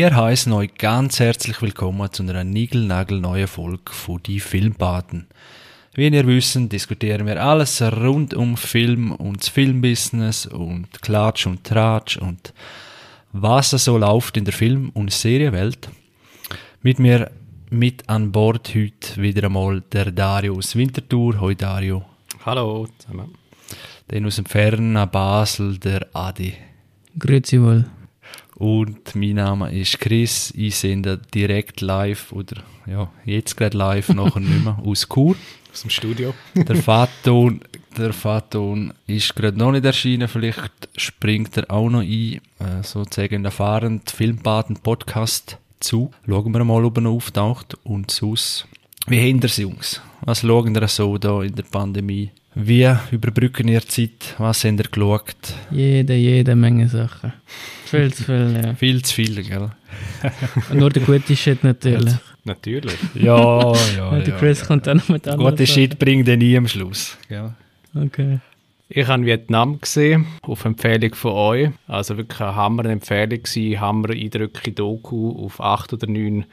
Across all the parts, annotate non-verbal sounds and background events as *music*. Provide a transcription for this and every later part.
Wir heißen euch ganz herzlich willkommen zu einer niegelnagelneuen Folge von Die Filmpaten. Wie ihr wisst, diskutieren wir alles rund um Film und das Filmbusiness und Klatsch und Tratsch und was so läuft in der Film- und Serienwelt. Mit mir mit an Bord heute wieder einmal der Dario aus Winterthur. Hoi Dario. Hallo zusammen. Dann aus dem fernen Basel der Adi. Grüezi wohl. Und mein Name ist Chris. Ich sende direkt live oder ja, jetzt gerade live, *laughs* nachher nicht mehr, aus Chur. Aus dem Studio. *laughs* Der Faton, der Faton ist gerade noch nicht erschienen. Vielleicht springt er auch noch ein, äh, sozusagen fahrend Filmpaten Podcast zu. Schauen wir mal, ob er noch auftaucht. Und sonst, wie hinter sie Jungs? Was schauen ihr so da in der Pandemie? Wie überbrücken ihr Zeit? Was habt ihr geschaut? Jede, jede Menge Sachen. Viel zu viel, ja. *laughs* Viel zu viel, gell? Nur der gute Shit natürlich. *laughs* Natürlich. Ja, ja, *laughs* Ja, der Chris kommt dann noch mit anderen Gute Shit bringt er nie am Schluss. Gell? Okay. Ich habe Vietnam gesehen, auf Empfehlung von euch. Also wirklich eine Hammer-Empfehlung gewesen, Hammer-eindrückliche Doku auf acht oder neun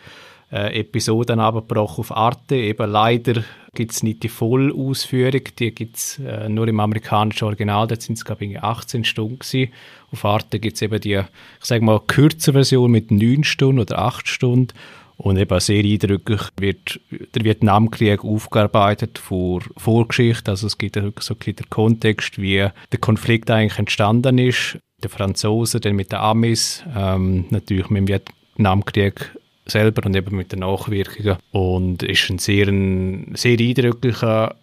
äh, Episoden abgebrochen auf Arte. Eben leider gibt es nicht die Vollausführung, die gibt es äh, nur im amerikanischen Original, da sind es glaube ich 18 Stunden gewesen. Auf Arte gibt es eben die, ich sage mal, kürzere Version mit 9 Stunden oder 8 Stunden. Und eben sehr eindrücklich wird der Vietnamkrieg aufgearbeitet vor Vorgeschichte. Also es gibt wirklich so ein bisschen den Kontext, wie der Konflikt eigentlich entstanden ist. Der Franzosen, dann mit den Amis, ähm, natürlich mit dem Vietnamkrieg selber und eben mit den Nachwirkungen. Und ist ein sehr, ein sehr eindrücklicher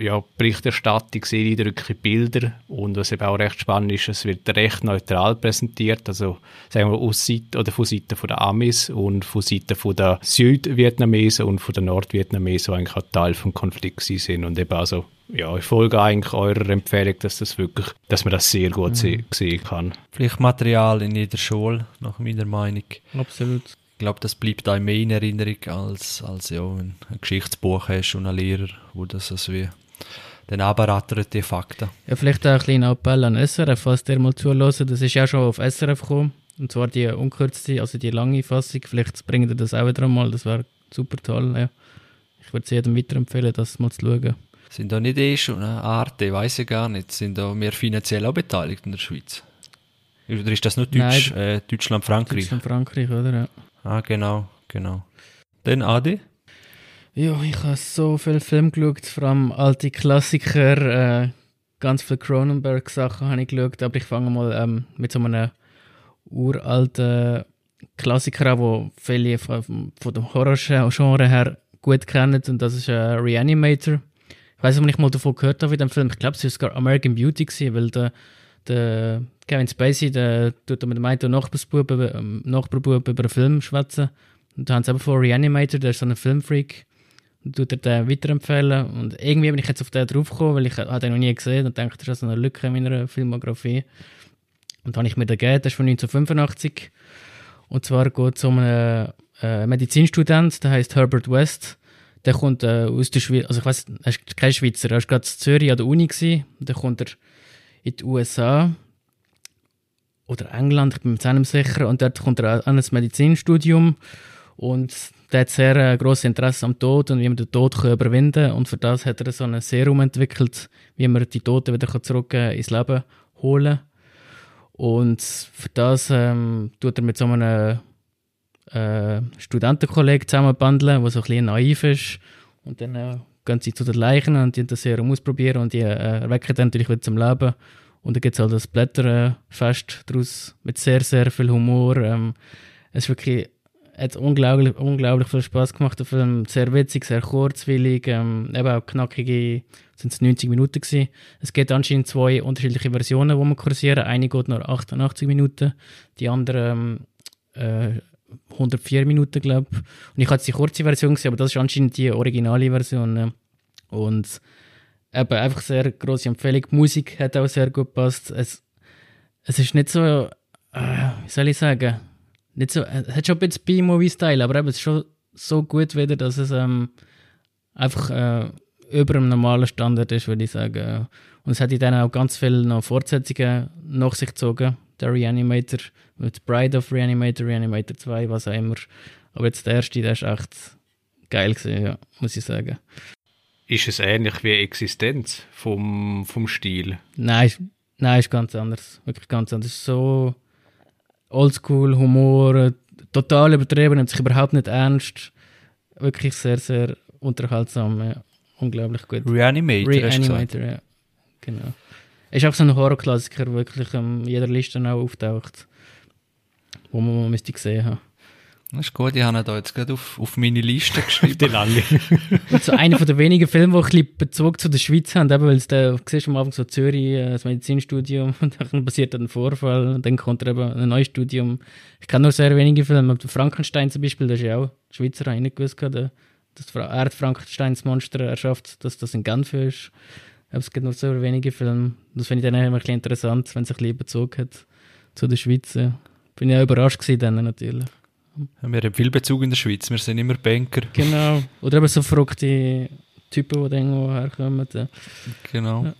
ja, Berichterstattung, sehr eindrückliche Bilder und was eben auch recht spannend ist, es wird recht neutral präsentiert, also sagen wir aus Seite oder von Seite von der Amis und von Seite von der Südvietnamesen und von der Nordvietnamesen, die eigentlich auch Teil vom Konflikt sind und eben also ja, ich folge eigentlich eurer Empfehlung, dass das wirklich, dass man das sehr gut se sehen kann. Vielleicht Material in jeder Schule, nach meiner Meinung. Absolut. Ich glaube, das bleibt einem mehr in Erinnerung, als, als ja, wenn du ein Geschichtsbuch hast und einen Lehrer, wo das also wie dann abrattert die Fakten. Ja, vielleicht auch ein kleiner Appell an SRF, falls der mal zuhören. Das ist ja schon auf SRF gekommen. Und zwar die unkürzte, also die lange Fassung. Vielleicht bringen ihr das auch wieder mal. Das wäre super toll. Ja. Ich würde es jedem weiterempfehlen, das mal zu schauen. Sind da nicht eh schon eine Arte, weiß ich gar nicht, sind da wir finanziell auch beteiligt in der Schweiz? Oder ist das nur Deutsch, äh, Deutschland, Frankreich? Deutschland, Frankreich, oder? Ja. Ah, genau, genau. Dann Adi? Ja, ich habe so viele Filme geschaut, vor allem alte Klassiker, äh, ganz viele Cronenberg-Sachen habe ich geschaut, aber ich fange mal ähm, mit so einem uralten Klassiker an, wo viele von, dem Horror-Genre her gut kennen und das ist äh, Reanimator. Ich weiß nicht, ob ich mal davon gehört habe in dem Film, ich glaube, es war sogar American Beauty, weil der, der Kevin Spacey, der tut mit dem einen Nachbarsbuben, ähm, Nachbarbuben über einen Film schwätzen und da haben sie eben von Reanimator, der ist so ein Filmfreak, tut er den weiterempfehlen. Und irgendwie bin ich jetzt auf den draufgekommen, weil ich habe den noch nie gesehen und dachte, das ist so eine Lücke in meiner Filmografie. Und dann habe ich mir den gegeben, das ist von 1985. Und zwar geht es um einen äh, Medizinstudent, der heißt Herbert West. Der kommt äh, aus der Schweiz, also ich weiß, er ist kein Schweizer, er war gerade in Zürich an der Uni gewesen. Dann kommt er in die USA oder England, ich bin mir nicht sicher. Und dort kommt er an ein Medizinstudium und der hat sehr äh, grosses Interesse am Tod und wie man den Tod kann überwinden kann. Und für das hat er so ein Serum entwickelt, wie man die Toten wieder zurück äh, ins Leben holen Und für das ähm, tut er mit so einem äh, Studentenkollegen zusammenbandeln, der so ein bisschen naiv ist. Und dann äh, gehen sie zu den Leichen und die das Serum ausprobieren und die äh, erwecken dann natürlich wieder zum Leben. Und dann gibt es halt das Blätterfest daraus mit sehr, sehr viel Humor. Ähm, es ist wirklich hat unglaublich, unglaublich viel Spaß gemacht. Der Film sehr witzig, sehr kurzwillig, ähm, eben auch knackige, sind es 90 Minuten gewesen. Es gibt anscheinend zwei unterschiedliche Versionen, die man kursieren. Eine geht nur 88 Minuten, die andere ähm, äh, 104 Minuten, glaube ich. Und ich hatte die kurze Version gesehen, aber das ist anscheinend die originale Version. Äh. Und eben einfach sehr grosse Empfehlung. Die Musik hat auch sehr gut gepasst. Es, es ist nicht so, äh, wie soll ich sagen, nicht so, es hat schon ein bisschen B-Movie-Style, aber eben, es ist schon so gut wieder, dass es ähm, einfach äh, über einem normalen Standard ist, würde ich sagen. Und es hat dann auch ganz viele noch Fortsetzungen nach sich gezogen. der Reanimator, mit Bride of Reanimator, Reanimator 2, was auch immer. Aber jetzt der erste, der ist echt geil gewesen, ja, muss ich sagen. Ist es ähnlich wie Existenz vom, vom Stil? Nein, nein, ist ganz anders. Wirklich ganz anders. So Oldschool, Humor, total übertrieben, nimmt sich überhaupt nicht ernst. Wirklich sehr, sehr unterhaltsam. Ja. Unglaublich gut. Reanimator, Reanimator, ja. Genau. Ist auch so ein Horrorklassiker, der wirklich an jeder Liste auch auftaucht. Wo man mal müsste gesehen haben. Das ist gut, ich habe ihn da jetzt gerade auf, auf meine Liste geschrieben. Die lange. Und so einer der wenigen Filme, die ein bisschen Bezug zu der Schweiz haben, eben, weil es da, du siehst am Anfang so Zürich, äh, das Medizinstudium, *laughs* und dann passiert ein Vorfall, und dann kommt eben ein neues Studium. Ich kenne nur sehr wenige Filme, Frankenstein zum Beispiel, das ist ja auch Schweizer, habe ich nicht gewusst, der, dass er Frankensteins Monster erschafft, dass das in Genf ist. Aber es gibt nur sehr wenige Filme. Das finde ich dann immer ein bisschen interessant, wenn es ein bisschen Bezug hat zu der Schweiz. Bin ich auch überrascht gewesen dann natürlich. Wir haben viel Bezug in der Schweiz, wir sind immer Banker. Genau. Oder eben so verrückte Typen, die irgendwo herkommen. Genau. Ja.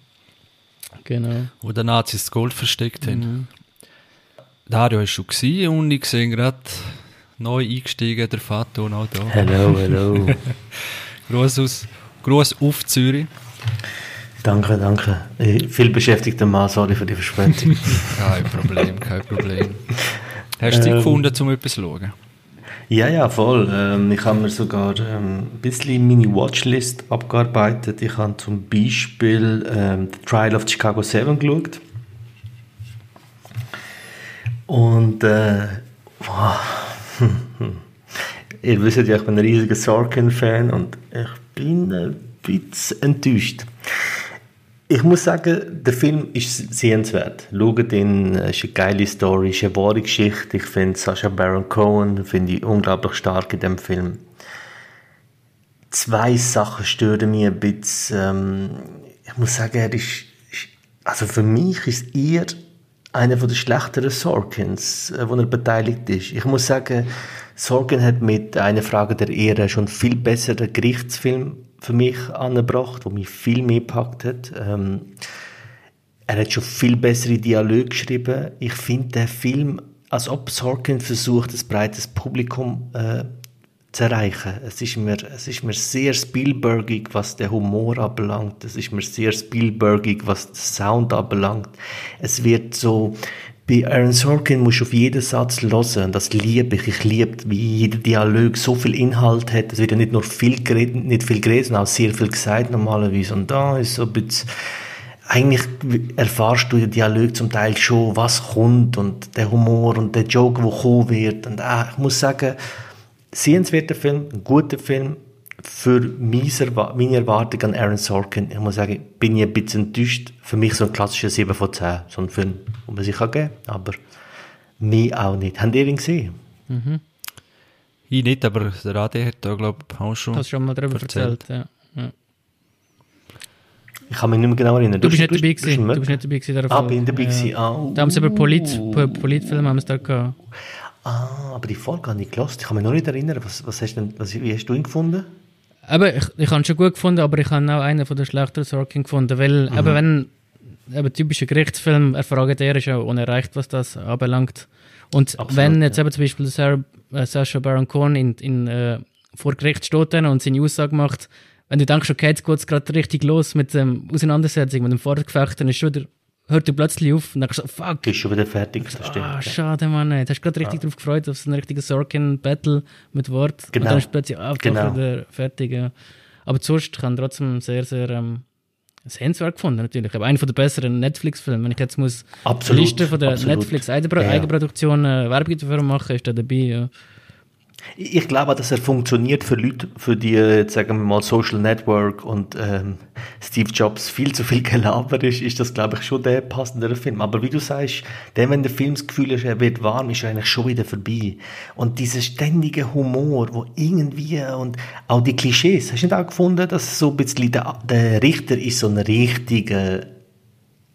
Genau. Wo die Nazis das Gold versteckt haben. Mhm. Dario war schon gewesen und ich sehe gerade neu eingestiegen, der Fato auch da. Hello, hello. *laughs* Gruß, aus, Gruß auf Zürich. Danke, danke. Ich, viel beschäftigter Mann, sorry für die Verspätung. *laughs* kein Problem, kein Problem. Hast du Zeit ähm, gefunden, um etwas zu schauen? Ja, ja, voll. Ähm, ich habe mir sogar ähm, ein bisschen meine Watchlist abgearbeitet. Ich habe zum Beispiel ähm, The Trial of Chicago 7 geschaut. Und äh, wow. *laughs* ihr wisst ja, ich bin ein riesiger Sorkin-Fan und ich bin ein bisschen enttäuscht. Ich muss sagen, der Film ist sehenswert. Schaut ihn, es ist eine geile Story, ist eine wahre Geschichte. Ich finde Sacha Baron Cohen finde ich unglaublich stark in dem Film. Zwei Sachen stören mich ein bisschen. Ähm, ich muss sagen, er ist, also für mich ist er einer der schlechteren Sorkins, äh, wo er beteiligt ist. Ich muss sagen, Sorkin hat mit einer Frage der Ehre schon viel besseren Gerichtsfilm für mich angebracht, wo mich viel mehr gepackt hat. Ähm, er hat schon viel bessere Dialoge geschrieben. Ich finde der Film, als ob Sorkin versucht, ein breites Publikum äh, zu erreichen. Es ist, mir, es ist mir sehr Spielbergig, was der Humor anbelangt. Es ist mir sehr Spielbergig, was den Sound anbelangt. Es wird so bei Aaron Sorkin musst du auf jeden Satz hören. Und das liebe ich. Ich liebe, wie jeder Dialog so viel Inhalt hat. Es wird ja nicht nur viel geredet, nicht viel geredet, sondern auch sehr viel gesagt normalerweise. Und da ist so ein bisschen, eigentlich erfahrst du den Dialog zum Teil schon, was kommt und der Humor und der Joke, der kommen wird. Und äh, ich muss sagen, sehenswerter Film, ein guter Film, für meine Erwartung an Aaron Sorkin, ich muss sagen, bin ich ein bisschen enttäuscht. Für mich so ein klassischer 7 von 10. So ein Film, den man sich geben kann, aber mir auch nicht. Habt ihr ihn gesehen? Mhm. Ich nicht, aber der AD hat da, glaube ich, auch schon Hast schon mal darüber erzählt, erzählt ja. ja. Ich kann mich nicht mehr genau erinnern. Du, bist nicht dabei gewesen. Du bist nicht dabei gewesen. Ah, bin dabei gewesen. Ja. Ah, da haben sie über Polit, Politfilme haben wir es da gehabt. Ah, aber die Folge habe ich nicht gehört. Ich kann mich noch nicht erinnern. Was, was hast denn, was, wie hast du ihn gefunden? Aber ich, ich habe ihn schon gut gefunden, aber ich habe auch einen von den schlechteren Sorgen gefunden, weil mhm. eben wenn eben typischer Gerichtsfilm erfragt er ist ja unerreicht, was das anbelangt. Und Absolut, wenn jetzt ja. eben zum Beispiel Sarah, äh, Sacha Baron Cohen in, in, äh, vor Gericht steht und seine Aussage macht, wenn du denkst, okay, jetzt geht es gerade richtig los mit der ähm, Auseinandersetzung, mit dem Vorgefecht, dann ist schon der hört er plötzlich auf und dann so, fuck. Bist schon wieder fertig, das stimmt. Ah, schade, Mann. Du hast gerade richtig ah. darauf gefreut, auf so einen richtigen Sorkin-Battle mit Wort. Genau. Und dann ist plötzlich, ah, genau. wieder fertig. Ja. Aber sonst kann trotzdem sehr, sehr ähm, sehenswert gefunden, natürlich. Aber einer der besseren Netflix-Filme. Wenn ich jetzt muss absolut, Liste von der Netflix-Eigenproduktion äh, Werbung dafür machen, ist der dabei. Ja. Ich glaube, dass er funktioniert für Leute, für die, jetzt sagen wir mal, Social Network und ähm, Steve Jobs viel zu viel *laughs* Gelaber ist, ist das, glaube ich, schon der passendere Film. Aber wie du sagst, der, wenn der Film das Gefühl ist, er wird warm, ist er eigentlich schon wieder vorbei. Und dieser ständige Humor, wo irgendwie, und auch die Klischees, hast du nicht auch gefunden, dass so ein bisschen der, der Richter ist so ein richtiger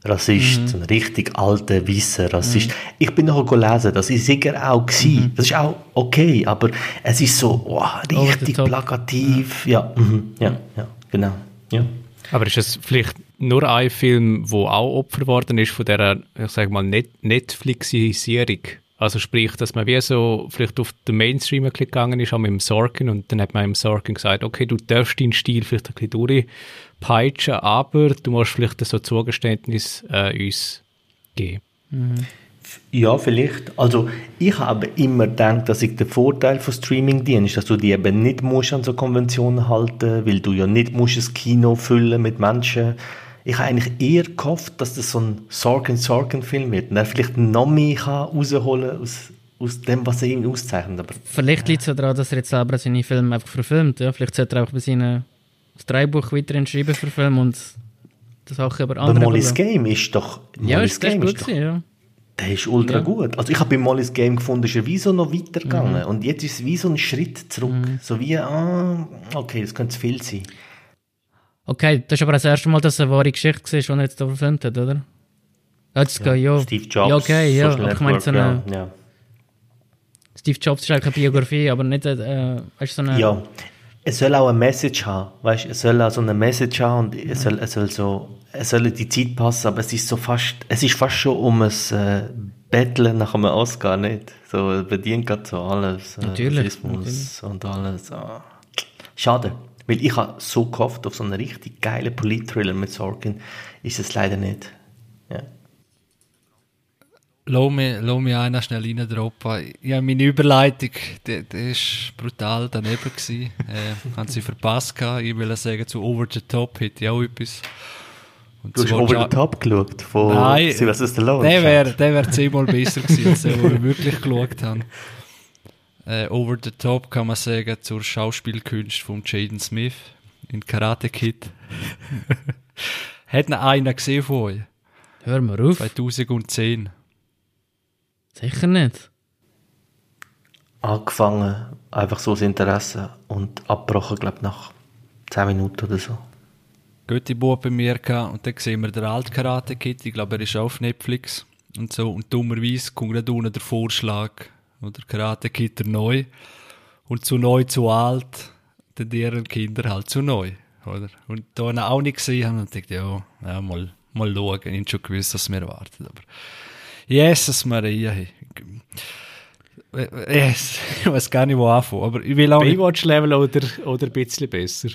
Rassist, mhm. ein richtig alter, weißer Rassist. Mhm. Ich bin noch gelesen, das ist sicher auch gewesen. Mhm. Das ist auch okay, aber es ist so oh, richtig plakativ. Ja, mhm. ja, ja, genau. Ja. Aber ist es vielleicht nur ein Film, wo auch Opfer geworden ist von dieser, ich sag mal, Net Netflixisierung. Also sprich, dass man wie so vielleicht auf den Mainstream gegangen ist, auch mit dem Sorkin und dann hat man im Sorkin gesagt, okay, du darfst deinen Stil vielleicht ein bisschen durchpeitschen, aber du musst vielleicht so Zugeständnis äh, uns geben. Mhm. Ja, vielleicht. Also ich habe immer gedacht, dass ich den Vorteil von Streaming ist, dass du die eben nicht musst an so Konventionen halten, weil du ja nicht musst das Kino füllen mit Menschen. Ich habe eigentlich eher gehofft, dass das so ein Sorkin Sorkin Film wird und er vielleicht noch mehr kann rausholen aus aus dem, was er ihm auszeichnet. Aber, vielleicht liegt es ja daran, dass er jetzt selber seine Filme einfach verfilmt. Ja? Vielleicht sollte er auch bei seinem das Drehbuch weiterhin schreiben für Film und das auch über andere. Aber Molly's Game ist doch. Molly's ja, ist Game gut ist doch, gewesen, ja. Der ist ultra ja. gut. Also ich habe bei Molly's Game gefunden, ist er wie so noch weitergegangen. Mhm. Und jetzt ist es wie so ein Schritt zurück. Mhm. So wie, ah, okay, das könnte zu viel sein. Okay, das ist aber das erste Mal, dass es eine wahre Geschichte war, die er jetzt da verfilmt hat, oder? Jetzt ja, ja. Steve Jobs. Ja, okay, ja. Aber ich meine, so eine... Ja. Steve Jobs ist eigentlich eine Biografie, aber nicht äh, weißt, so eine... Ja, es soll auch eine Message haben, weißt, es soll auch so eine Message haben und es soll, es soll so, es soll die Zeit passen, aber es ist so fast, es ist fast schon um ein äh, Betteln nach einem Oscar, nicht? So, bedient gerade so alles, äh, natürlich, natürlich. und alles. Oh. Schade, weil ich habe so gehofft auf so einen richtig geilen Polit-Thriller mit Sorkin, ist es leider nicht. Lass mich, lass mich einer schnell reindroppen. Ja, meine Überleitung, die, die ist brutal daneben gewesen. *laughs* äh, haben sie verpasst gehabt. Ich will sagen, zu Over the Top hätte ich auch etwas. Und du hast Over the Top geschaut? Von Nein, Sylvester Stallone? Der wäre der wär zehnmal besser gewesen, als der, wir wirklich geschaut haben. Äh, Over the Top kann man sagen zur Schauspielkunst von Jaden Smith in Karate Kid. *laughs* Hat noch einer gesehen von euch? Hör mal auf. 2010. Sicher nicht. Angefangen, einfach so das Interesse und abgebrochen, glaube ich, nach 10 Minuten oder so. Gute Bub bei mir gehabt und dann sehen wir den alten Karate Kid, ich glaube, er ist auf Netflix und so und dummerweise kommt gerade unten der Vorschlag oder Karate Kid der neu und zu neu, zu alt, dann deren Kinder halt zu neu, oder? Und da auch nicht gesehen haben und dachte, ja, ja mal, mal schauen, ich habe schon gewusst, was mir erwartet, aber Jesus Maria. Yes. Ich weiß gar nicht, wo anfangen. Aber ich will auch Baywatch-Level oder, oder ein bisschen besser?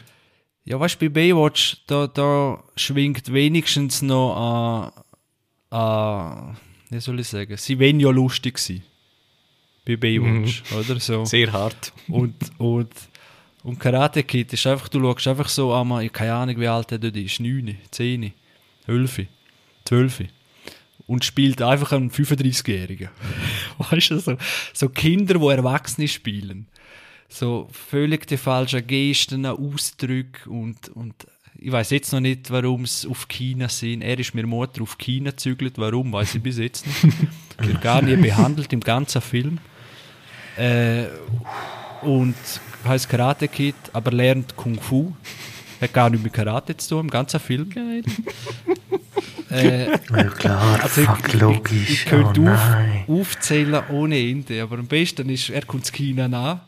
Ja, weißt du, bei Baywatch, da, da schwingt wenigstens noch an, an, wie soll ich sagen, sie wollen ja lustig sein. Bei Baywatch, mhm. oder so. Sehr hart. Und, und, und Karate Kid ist einfach, du schaust einfach so an, ich keine Ahnung, wie alt er dort ist, 9, 10, 11, 12 und spielt einfach einen 35-Jährigen. *laughs* weißt du, so, so Kinder, die Erwachsene spielen. So völlig die falschen Gesten, Ausdrücke und, und ich weiß jetzt noch nicht, warum es auf China sind. Er ist mir Mutter auf China gezügelt. Warum, weiß ich bis jetzt nicht. Wird gar nie behandelt im ganzen Film. Äh, und heißt Karate Kid, aber lernt Kung Fu. Hat gar nicht mit Karate zu tun im ganzen Film. Geil. Äh, ja klar, also fuck, ich, logisch. Ich, ich könnte oh, auf, aufzählen ohne Ende, aber am besten ist, er kommt zu China an,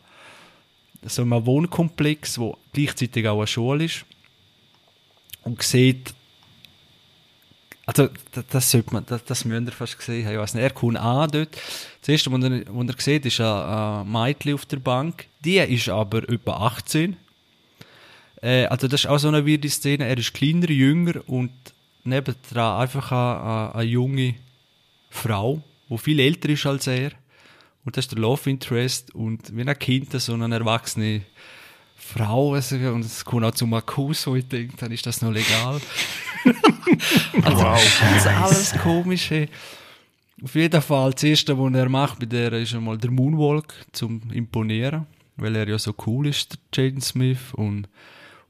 so einem Wohnkomplex, wo gleichzeitig auch eine Schule ist. Und sieht, also das, das sollte man, das, das müsst ihr fast gesehen haben, ich weiß nicht, er kommt an dort, das erste, was er, was er sieht, ist ein, ein Mädchen auf der Bank, die ist aber etwa 18, äh, also das ist auch so eine weirde Szene, er ist kleiner, jünger und nebendran einfach eine, eine, junge Frau, die viel älter ist als er. Und das ist der Love Interest. Und wie ein Kind, so eine erwachsene Frau, also, und es kommt auch zum Akkus, wo ich denke, dann ist das noch legal. *laughs* also, wow, das ist alles komisch. Hey. Auf jeden Fall, das erste, was er macht bei der, ist einmal der Moonwalk zum Imponieren, weil er ja so cool ist, der Jaden Smith. Und,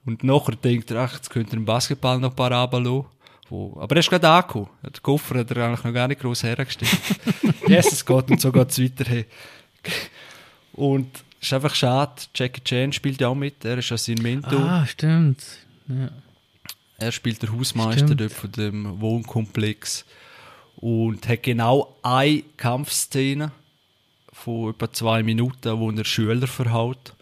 und nachher denkt er, ach, jetzt könnte er im Basketball noch ein paar runterlassen. Wo, aber er ist gerade angekommen. Der Koffer hat er eigentlich noch gar nicht groß hergestellt. *laughs* Jesus Gott, und so geht es weiter. Hey. Und es ist einfach schade, Jackie Chan spielt ja auch mit, er ist ja sein Mentor. Ah, stimmt. Ja. Er spielt der Hausmeister stimmt. dort von dem Wohnkomplex und hat genau eine Kampfszene von etwa zwei Minuten, wo er Schüler verhaut.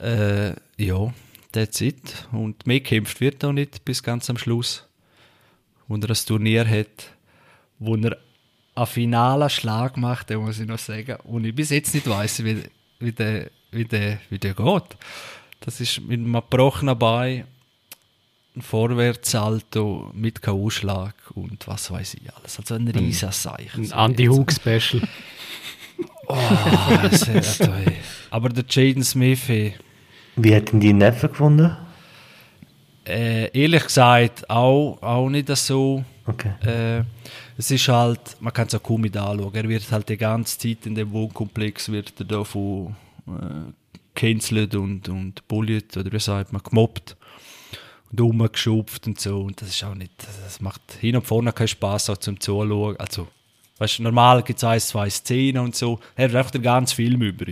Äh, ja, that's it. Und mehr kämpft wird auch nicht bis ganz am Schluss. Wo er ein Turnier hat, wo er einen finalen Schlag macht, den muss ich noch sagen, und ich bis jetzt nicht weiß, wie, wie, der, wie, der, wie der geht. Das ist mit einem gebrochenen Bein, ein Vorwärtssalto mit K.O.-Schlag und was weiß ich alles. Also ein riesiger Zeichen. Ein Andy Hook Special. *laughs* Oh, sehr toll. Aber der Jaden Smith, Wie hat denn die Neffen gefunden? Äh, ehrlich gesagt, auch, auch nicht so. Okay. Äh, es ist halt, man kann es auch kaum mit anschauen. Er wird halt die ganze Zeit in dem Wohnkomplex wird er da von äh, cancelt und, und bullied, oder wie sagt man, gemobbt und rumgeschupft und so. Und das ist auch nicht, das macht hin und vorne keinen Spaß auch zum Zuschauen. Also, weißt du, normal gibt es ein, zwei Szenen und so. Er hat einfach den ganzen Film über.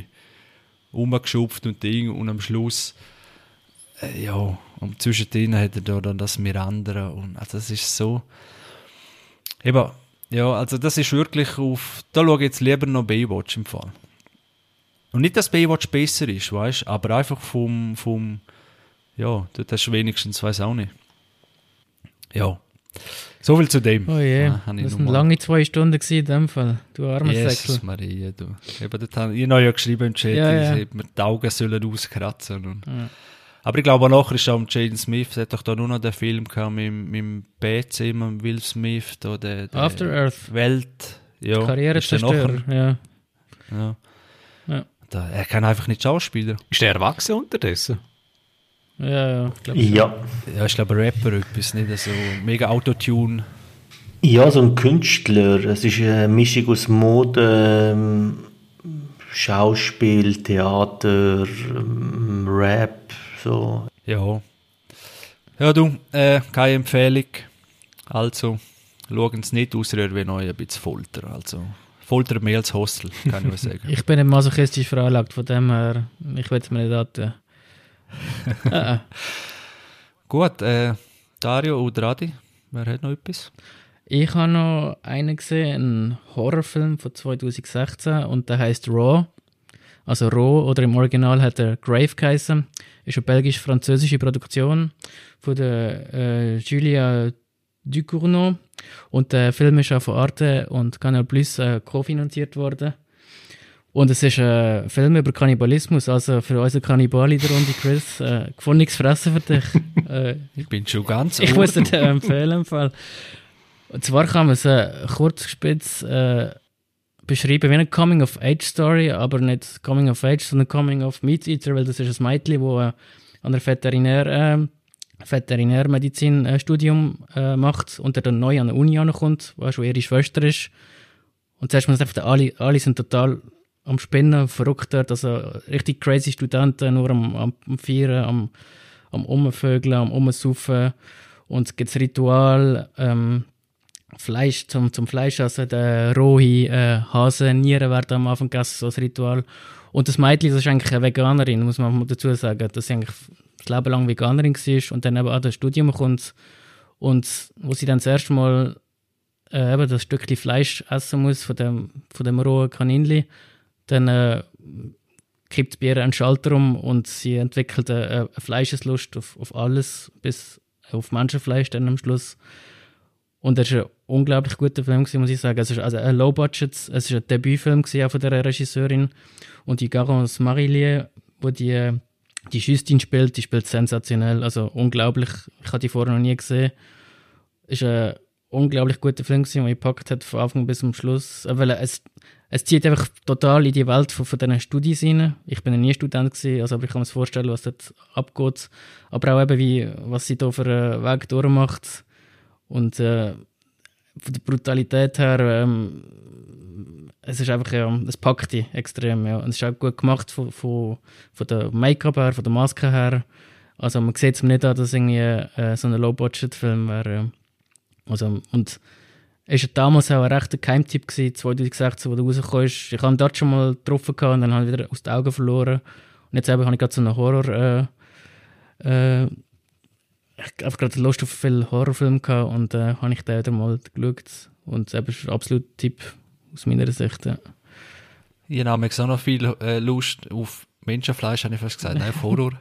Rumgeschupft und Ding und am Schluss, äh, ja, und zwischendrin hat er da dann das Miranda und also das ist so. Eben, ja, also das ist wirklich auf, da schaue ich jetzt lieber noch Baywatch im Fall. Und nicht, dass Baywatch besser ist, weißt du, aber einfach vom, vom, ja, dort hast du wenigstens, weiß auch nicht. Ja, so viel zu dem. Oh je, Ah, hab ich das waren lange zwei Stunden gewesen in dem Fall. Du armer Jesus Säckel. Maria, du. Eben, dort habe ich noch ja geschrieben im Chat, Ja, ja, ja. hätte mir die Augen sollen auskratzen und Ja. Aber ich glaube, nachher ist auch um Jaden Smith, der hat doch da nur noch den Film gehabt mit, dem- mit dem BC, mit dem Will Smith, da der, der After Earth. Welt, ja. Karriere ist der zerstörer. nachher- Ja. Ja. Ja. Da, er kann einfach nicht Schauspieler. Ist der erwachsen unterdessen? ja, ja, ich glaube Ja. Ja, ich glaube Rapper etwas, nicht so mega Autotune. Ja, so ein Künstler. Es ist eine Mischung aus Mode, ähm, Schauspiel, Theater, ähm, Rap, so. Ja. Ja, du, äh, keine Empfehlung. Also, schauen Sie nicht aus, wie neu ein bisschen Folter. Also, Folter mehr als Hostel, kann ich mal *laughs* sagen. Ich bin nicht masochistisch veranlagt, von dem her, ich will es mir nicht antun. Ah, *laughs* ah. Gut, äh, Dario oder Adi, wer hat noch etwas? Ich habe noch einen gesehen, einen Horrorfilm von 2016 und der heißt Raw. Also Raw oder im Original hat er Grave geheißen. Ist eine belgisch-französische Produktion von der äh, Julia Ducournau. Und der Film ist auch von Arte und Canal Plus äh, kofinanziert worden. Und es ist ein Film über Kannibalismus, also für unsere Kannibale in der Runde, Chris. Äh, gefundenes Fressen für dich. *laughs* äh, Ich bin schon ganz ich muss dir empfehlen. Im Fall. Und zwar kann man es äh, kurz spitz äh, beschreiben wie eine Coming-of-Age-Story, aber nicht Coming-of-Age, sondern Coming-of-Meat-Eater, weil das ist ein Mädchen, das äh, an der Veterinär, äh, Veterinärmedizin-Studium äh, macht und dann neu an der Uni ankommt, wo ihre Schwester ist. Und zuerst mal einfach, alle, alle sind total am Spinnen, verrückt dort, also richtig crazy Studenten, nur am, am, am Feiern, am, am Umvögeln, am Umsaufen. Und es gibt Ritual, ähm, Fleisch zum, zum Fleisch essen, der rohe äh, Hasen, Nieren werden am Anfang gegessen, so das Ritual. Und das Mädchen, das ist eigentlich eine Veganerin, muss man dazu sagen, dass sie eigentlich das Leben lang Veganerin war und dann eben an das Studium kommt und wo sie dann das erste Mal äh, eben das Stückchen Fleisch essen muss von dem, von dem rohen Kaninli, dann äh, kippt bei ihr einen Schalter um und sie entwickelt eine, eine Fleischeslust auf, auf alles, bis auf Menschenfleisch dann am Schluss. Und es war ein unglaublich guter Film, gewesen, muss ich sagen. Es ist also ein Low-Budget, es war ein Debütfilm gewesen, auch von der Regisseurin. Und die Garance Marillier, wo die, die Justin spielt, die spielt sensationell. Also unglaublich. Ich habe die vorher noch nie gesehen. Es war ein unglaublich guter Film, den mich gepackt hat, von Anfang bis zum Schluss. Äh, Weil es, es zieht einfach total in die Welt von, von diesen Studis rein. Ich bin ja nie Student gewesen, also aber ich kann mir vorstellen, was dort abgeht. Aber auch eben, wie, was sie da für einen Weg durchmacht. Und äh, von der Brutalität her, ähm, es ist einfach, ja, es packt die extrem, ja. Und es ist auch gut gemacht von, von, von der Make-up her, von der Maske her. Also man sieht es mir nicht an, dass irgendwie äh, so ein Low-Budget-Film wäre. Also, und es war damals auch ein rechter Keimtipp, gewesen, 2016, wo du rausgekommen ist. Ich habe dort schon mal getroffen und dann habe ich wieder aus den Augen verloren. Und jetzt eben habe ich gerade so einen Horror... Äh, äh, ich habe gerade Lust auf viele Horrorfilme gehabt und äh, habe ich den wieder mal geschaut. Und das ist ein absoluter Tipp aus meiner Sicht. Ja. Ich habe auch noch viel äh, Lust auf Menschenfleisch, habe ich fast gesagt, nein, auf Horror.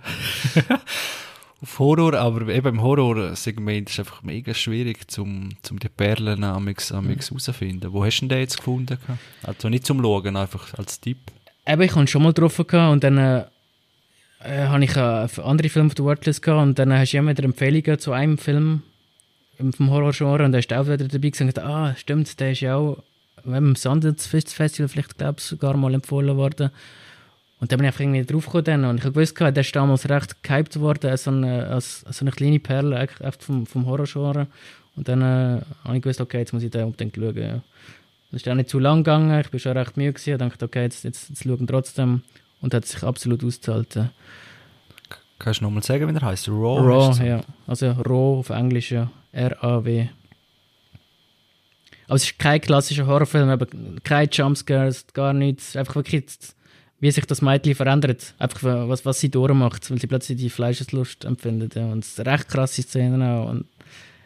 *laughs* auf Horror, aber eben im Horrorsegment ist es einfach mega schwierig, zum, zum die Perlen amix, amix mhm. herauszufinden. Wo hast du den jetzt gefunden? Also nicht zum Schauen, einfach als Tipp. Eben, ich hatte schon mal getroffen und dann äh, habe ich äh, andere Filme auf der Wortlist gehabt und dann hast du immer Empfehlungen zu einem Film vom Horrorgenre und da ist auch wieder dabei gesagt, ah, stimmt, der ist ja auch beim Sundance Festival vielleicht, glaube ich, sogar mal empfohlen worden. Und dann bin ich einfach irgendwie draufgekommen und ich habe gewusst, der ist damals recht gehypt worden, so eine, als, als eine kleine Perle vom, vom Horrorgenre. Und dann äh, habe ich gewusst, okay, jetzt muss ich da unbedingt schauen. Ja. Das ist auch nicht zu lang gegangen, ich war schon recht müde gewesen, dachte, okay, jetzt, jetzt, jetzt schauen trotzdem und hat sich absolut ausgezahlt. Kannst du nochmal sagen, wie er heißt? Raw? Raw, ja. Also Raw auf Englisch, ja. R-A-W. Aber es ist kein klassischer Horrorfilm, aber keine Jumpscares, gar nichts. Einfach wirklich, wie sich das Mädchen verändert. Einfach, was, was sie durchmacht, weil sie plötzlich die Fleischeslust empfindet. Ja. Und es sind recht krasse Szenen auch. Und,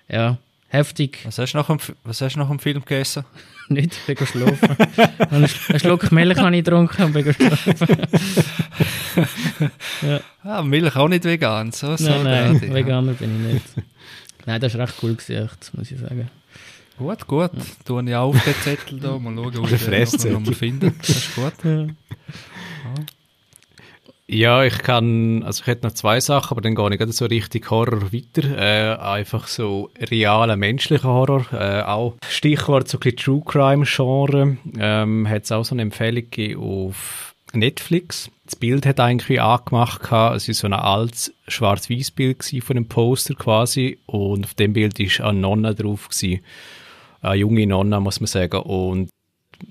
ja, heftig. Was hast du nach dem, was hast du nach dem Film gegessen? *laughs* Nicht, ich bin schlafen. einen Schluck Milch habe ich getrunken und bin schlafen. *laughs* ja. Ah, Milch auch nicht vegan, so Nein, nein, ja. Veganer bin ich nicht. Nein, das war recht cool, gewesen, muss ich sagen. Gut, gut. Ja. Tue ich auch auf den Zettel da, mal schauen, was ich noch mal finde. Das ist gut. Ja. Ja, ich kann, also ich hätte noch zwei Sachen, aber dann gehe ich nicht so richtig Horror weiter. Äh, einfach so realer menschlicher Horror. Äh, auch Stichwort so ein bisschen True Crime Genre. Ähm, hat es auch so eine Empfehlung auf Netflix. Das Bild hat eigentlich angemacht. Es war so ein altes Schwarz-Weiß-Bild von einem Poster quasi. Und auf dem Bild war eine Nonne drauf. Gewesen. Eine junge Nonne, muss man sagen. Und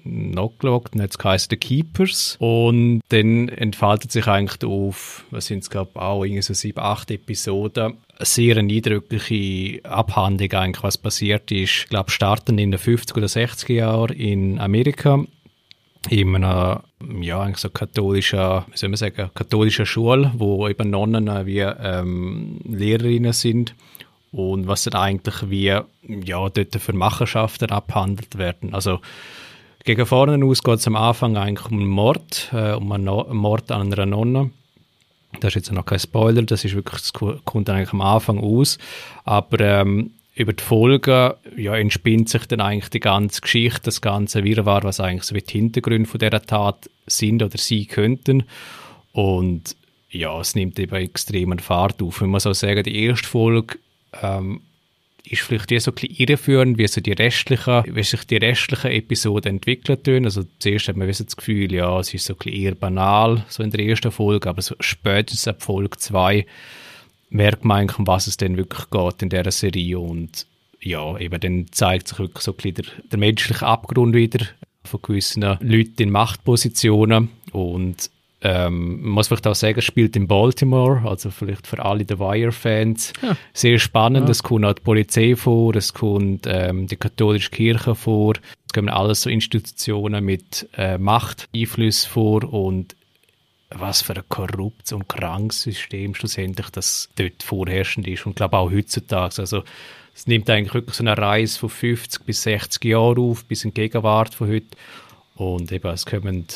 nachgeschaut, dann hat es geheißen The Keepers und dann entfaltet sich eigentlich auf, was sind es glaube auch irgendwie so sieben, acht Episoden, eine sehr eindrückliche Abhandlung eigentlich, was passiert ist. Ich glaube, starten in den 50er oder 60er Jahren in Amerika in einer, ja, eigentlich so katholischer, wie soll man sagen, katholischer Schule, wo eben Nonnen wie ähm, Lehrerinnen sind und was dann eigentlich wie, ja, dort für Machenschaften abhandelt werden. Also, gegen vorne aus geht es am Anfang eigentlich um einen Mord, äh, um einen, no Mord an einer Nonne. Das ist jetzt noch kein Spoiler, das ist wirklich, das kommt eigentlich am Anfang aus. Aber ähm, über die Folgen ja, entspinnt sich dann eigentlich die ganze Geschichte, das ganze Wirrwarr, was eigentlich so die Hintergründe von dieser Tat sind oder sein könnten. Und ja, es nimmt eben extremen Fahrt auf. Man muss auch sagen, die erste Folge ähm, ist vielleicht wie so ein bisschen irreführend, wie, so die restlichen, wie sich die restlichen Episoden entwickelt tun. Also zuerst hat man das Gefühl, ja, es ist so ein bisschen eher banal, so in der ersten Folge, aber so spätestens ab Folge 2 merkt man eigentlich, um was es denn wirklich geht in dieser Serie und ja, eben dann zeigt sich wirklich so ein bisschen der, der menschliche Abgrund wieder von gewissen Leuten in Machtpositionen und ähm, man muss vielleicht auch sagen, spielt in Baltimore, also vielleicht für alle The Wire-Fans. Ja. Sehr spannend. Ja. Es kommt auch die Polizei vor, es kommt ähm, die katholische Kirche vor, es kommen alles so Institutionen mit äh, Machteinfluss vor und was für ein korruptes und krankes System schlussendlich das dort vorherrschend ist und glaube auch heutzutage. Also es nimmt eigentlich wirklich so eine Reise von 50 bis 60 Jahren auf, bis in die Gegenwart von heute und eben es kommen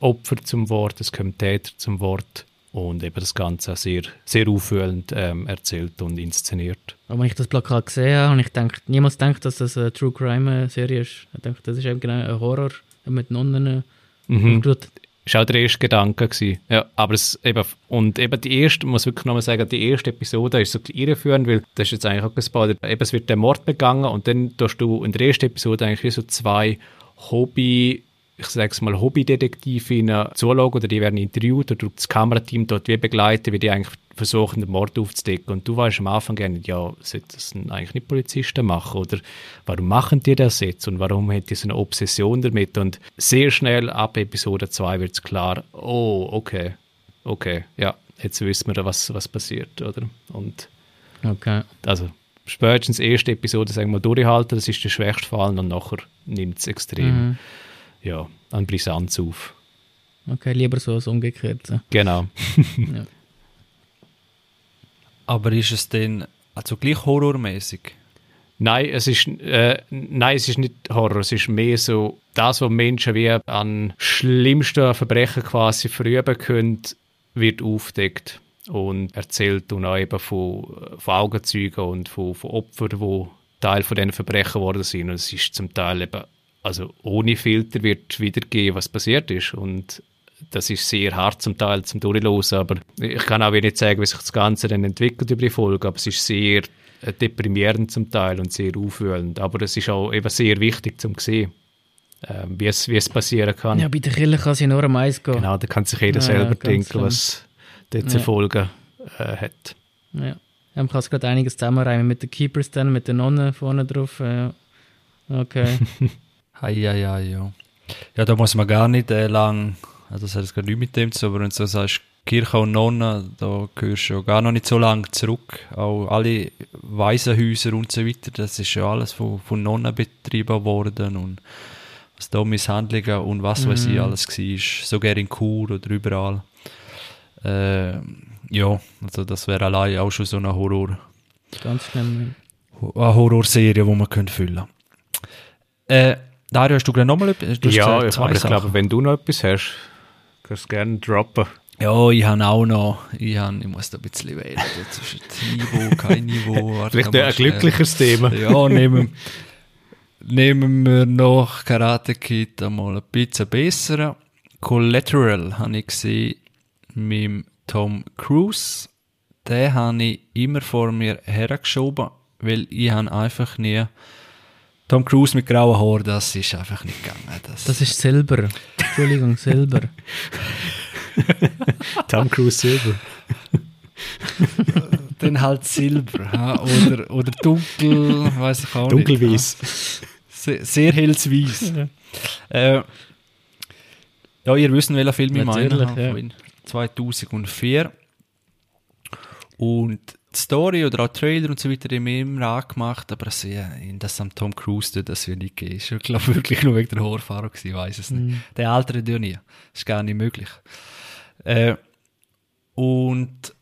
Opfer zum Wort, es kommen Täter zum Wort und eben das Ganze sehr, sehr auffühlend ähm, erzählt und inszeniert. Aber wenn ich das Plakat gesehen habe, habe ich gedacht, niemals gedacht, dass das eine True Crime Serie ist. Ich dachte, das ist eben genau ein Horror mit Nonnen. Mhm. Das war auch der erste Gedanke. Gewesen. Ja, aber es eben, und eben die erste, muss wirklich nochmal sagen, die erste Episode ist so irreführend, weil das ist jetzt eigentlich auch gespoilert. Eben, es wird der Mord begangen und dann tust du in der ersten Episode eigentlich wie so zwei Hobby- ich sage es mal, Hobbydetektivinnen zuschauen oder die werden interviewt oder das Kamerateam dort wie begleiten, wie die eigentlich versuchen, den Mord aufzudecken. Und du weißt am Anfang gerne, ja, sollte das eigentlich nicht Polizisten machen oder warum machen die das jetzt und warum hat die so eine Obsession damit? Und sehr schnell ab Episode 2 wird es klar, oh, okay, okay, ja, jetzt wissen wir, was, was passiert, oder? Und okay. also spätestens erste Episode, sagen wir, durchhalten, das ist der schwächste Fall und nachher nimmt es extrem. Mhm ja, an Brisanz auf. Okay, lieber so als umgekehrt. Genau. *laughs* ja. Aber ist es denn also gleich horrormäßig? Nein, es ist, äh, nein, es ist nicht Horror. Es ist mehr so das, was Menschen wie an schlimmsten Verbrechen quasi verüben können, wird aufdeckt. und erzählt dann auch eben von, von Augenzeugen und von, von Opfern, die Teil von diesen Verbrechen geworden sind. Und es ist zum Teil eben, also ohne Filter wird wiedergeben, was passiert ist. Und das ist sehr hart zum Teil zum Durchlosen, aber ich kann auch nicht sagen, wie sich das Ganze dann entwickelt über die Folge, aber es ist sehr äh, deprimierend zum Teil und sehr aufwühlend. Aber es ist auch eben sehr wichtig zum sehen, äh, wie, es, wie es passieren kann. Ja, bei der Kille kann es ja nur am Eis gehen. Genau, da kann sich jeder Ja, selber ganz denken, klar. was dort zu Ja. Folgen äh, hat. Ja. Ja, man kann es gerade einiges zusammenreimen mit den Keepers dann, mit den Nonnen vorne drauf. Ja. Okay. *laughs* Hei, ja. Ja, da muss man gar nicht äh, lang, also das hat jetzt gar nichts mit dem zu aber wenn du so sagst, Kirche und Nonnen, da gehörst du ja gar noch nicht so lange zurück. Auch alle Waisenhäuser und so weiter, das ist ja alles von, von Nonnen betrieben worden und was da Misshandlungen und was weiß ich Mhm. alles war, sogar in Chur oder überall. Äh, ja, also das wäre allein auch schon so eine Horror, Ganz schlimm. eine Horrorserie, die man könnte füllen äh, Dario, hast du gerade nochmal etwas? Ja, ich, aber ich glaube, wenn du noch etwas hast, kannst du gerne droppen. Ja, ich habe auch noch, ich, hab, ich muss da ein bisschen wählen zwischen Niveau, kein *laughs* Niveau. Warte Vielleicht ein schnell. glücklicheres Thema. Ja, nehmen, nehmen wir noch Karate Kid einmal ein bisschen besser. Collateral habe ich gesehen mit Tom Cruise. Den habe ich immer vor mir hergeschoben, weil ich habe einfach nie... Tom Cruise mit grauen Haaren, das ist einfach nicht gegangen. Das, Das ist Silber. Entschuldigung, Silber. *laughs* Tom Cruise Silber. dann halt Silber oder, oder dunkel, weiß ich auch nicht. Dunkelweiß. ha? Sehr, sehr helles Weiß. äh, ja, ihr wisst, welcher Film ich meine. Ja. Von 2004. Und die Story oder auch Trailer und so weiter haben immer angemacht, aber also, ja, in das am Tom Cruise tut, das wird nicht gehen. Ich glaube *laughs* wirklich nur wegen der Haarfarbe gewesen, ich weiß es nicht. Der altert ja nie. Das ist gar nicht möglich. Äh, und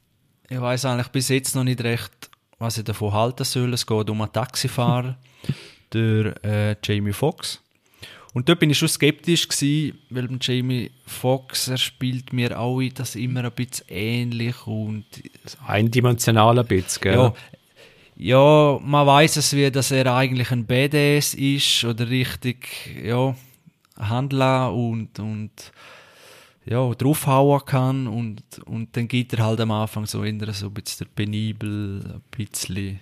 ich weiß eigentlich bis jetzt noch nicht recht, was ich davon halten soll. Es geht um einen Taxifahrer, *laughs* der äh, Jamie Foxx. Und dort bin ich schon skeptisch gewesen, weil beim Jamie Foxx, er spielt mir auch das immer ein bisschen ähnlich und Eindimensionaler Bits, gell? ja, ja, man weiß es wie, dass er eigentlich ein Badass ist oder richtig, ja, handeln und, und ja, draufhauen kann und, und dann geht er halt am Anfang so eher so ein bisschen penibel, ein bisschen,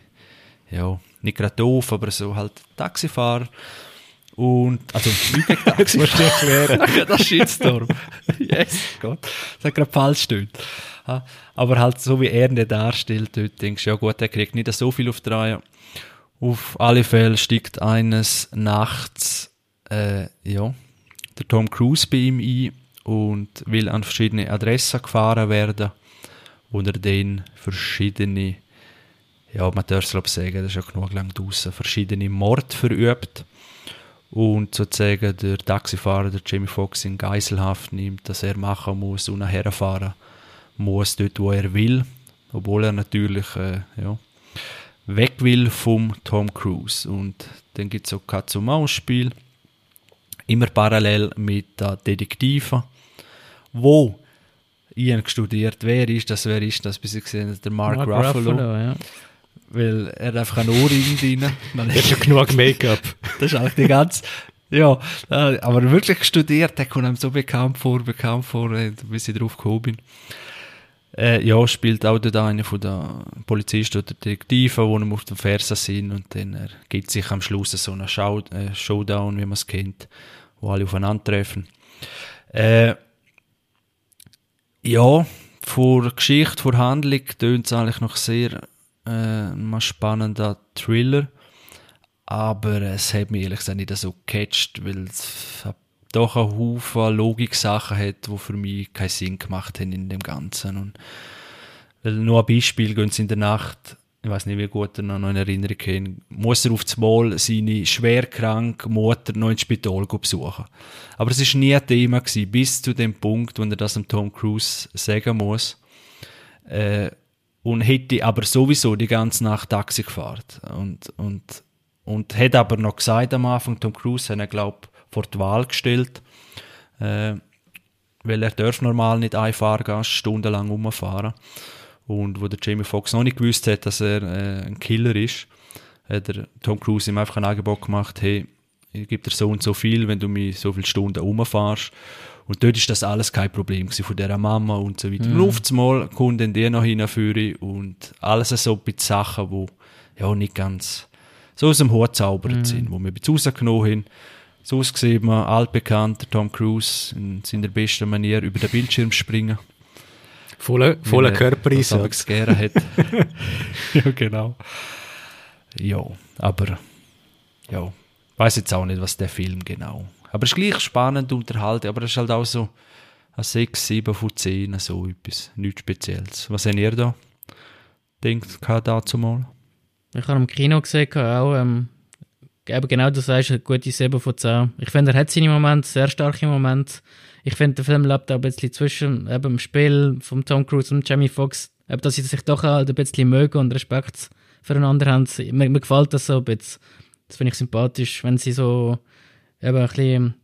ja, nicht gerade doof, aber so halt Taxifahrer. Und, also, wie gegen Taxifahrer. *laughs* das ist Shitstorm. yes, Gott. Das hat gerade falsch. Ja, aber halt so wie er ihn darstellt, dort denkst du, ja gut, er kriegt nicht so viel auf die Reihe. Auf alle Fälle steigt eines Nachts, äh, ja, der Tom Cruise bei ihm ein und will an verschiedene Adressen gefahren werden, wo er dann verschiedene, ja, man darf es glaube ich sagen, das ist ja genug lang draußen, verschiedene Mord verübt und sozusagen der Taxifahrer, der Jamie Foxx, in Geiselhaft nimmt, dass er machen muss und nachher fahren muss dort, wo er will, obwohl er natürlich äh, ja, weg will vom Tom Cruise. Und dann gibt es auch Katz-und-Maus-Spiel, immer parallel mit den Detektiven, wo habe studiert, wer ist das, wer ist das, bis ich gesehen habe, der Mark, Ruffalo, ja. Weil er einfach einen Ohrring drin. Man *laughs* Er hat schon genug Make-up. *laughs* das ist eigentlich die ganze. Ja, äh, aber wirklich studiert, der kommt einem so bekannt vor, bekannt vor, äh, bis ich drauf gekommen bin. Äh, ja, spielt auch dort einer von den Polizisten oder Detektiven, die ihm auf dem Fersen sind und dann äh, gibt sich am Schluss so einen Show, äh, Showdown, wie man es kennt, wo alle aufeinandertreffen. Äh, ja, vor Geschichte, vor Handlung tönt es eigentlich noch sehr äh, ein spannender Thriller. Aber es hat mich ehrlich gesagt nicht so gecatcht, weil es doch einen Haufen Logik-Sachen hat, die für mich keinen Sinn gemacht haben in dem Ganzen. Und nur ein Beispiel, gehen sie in der Nacht, ich weiß nicht, wie gut ihr noch in Erinnerung haben, muss er auf das Mal seine schwerkranke Mutter noch ins Spital besuchen. Aber es war nie ein Thema, gewesen, bis zu dem Punkt, wo er das dem Tom Cruise sagen muss. Äh, und hätte aber sowieso die ganze Nacht Taxi gefahren. Und, und, und hat aber noch gesagt am Anfang, Tom Cruise hat er, glaube vor die Wahl gestellt, äh, weil er darf normal nicht ein Fahrgast stundenlang umfahren. und wo der Jamie Foxx noch nicht gewusst hat, dass er äh, ein Killer ist, hat der Tom Cruise ihm einfach ein Angebot gemacht, hey, ich gebe dir so und so viel, wenn du mich so viele Stunden rumfährst. Und dort ist das alles kein Problem von dieser Mama und so weiter. Mhm. Und auf einmal kommt dann noch hinführen und alles so ein bisschen Sachen, die ja nicht ganz so aus dem Hut zaubert mhm. sind, wo wir ein bisschen rausgenommen haben. So sieht man altbekannter Tom Cruise in seiner besten Manier über den Bildschirm springen. Voller volle Körpereinsatz. gerne hat. *laughs* ja, genau. Ja, aber ja, weiß jetzt auch nicht, was der Film genau. Aber es ist gleich spannend unterhalten, aber es ist halt auch so ein 6, 7 von 10, so etwas, nichts Spezielles. Was habt ihr da denkt dazu mal? Ich habe im Kino gesehen, auch ähm, eben genau das sagst, eine gute 7 von 10. Ich finde, er hat seine Momente, sehr starke Momente. Ich finde, der Film lebt auch ein bisschen zwischen eben dem Spiel von Tom Cruise und Jamie Foxx, dass sie sich doch halt ein bisschen mögen und Respekt füreinander haben. Mir, mir gefällt das so ein bisschen. Das finde ich sympathisch, wenn sie so eben ein bisschen, ein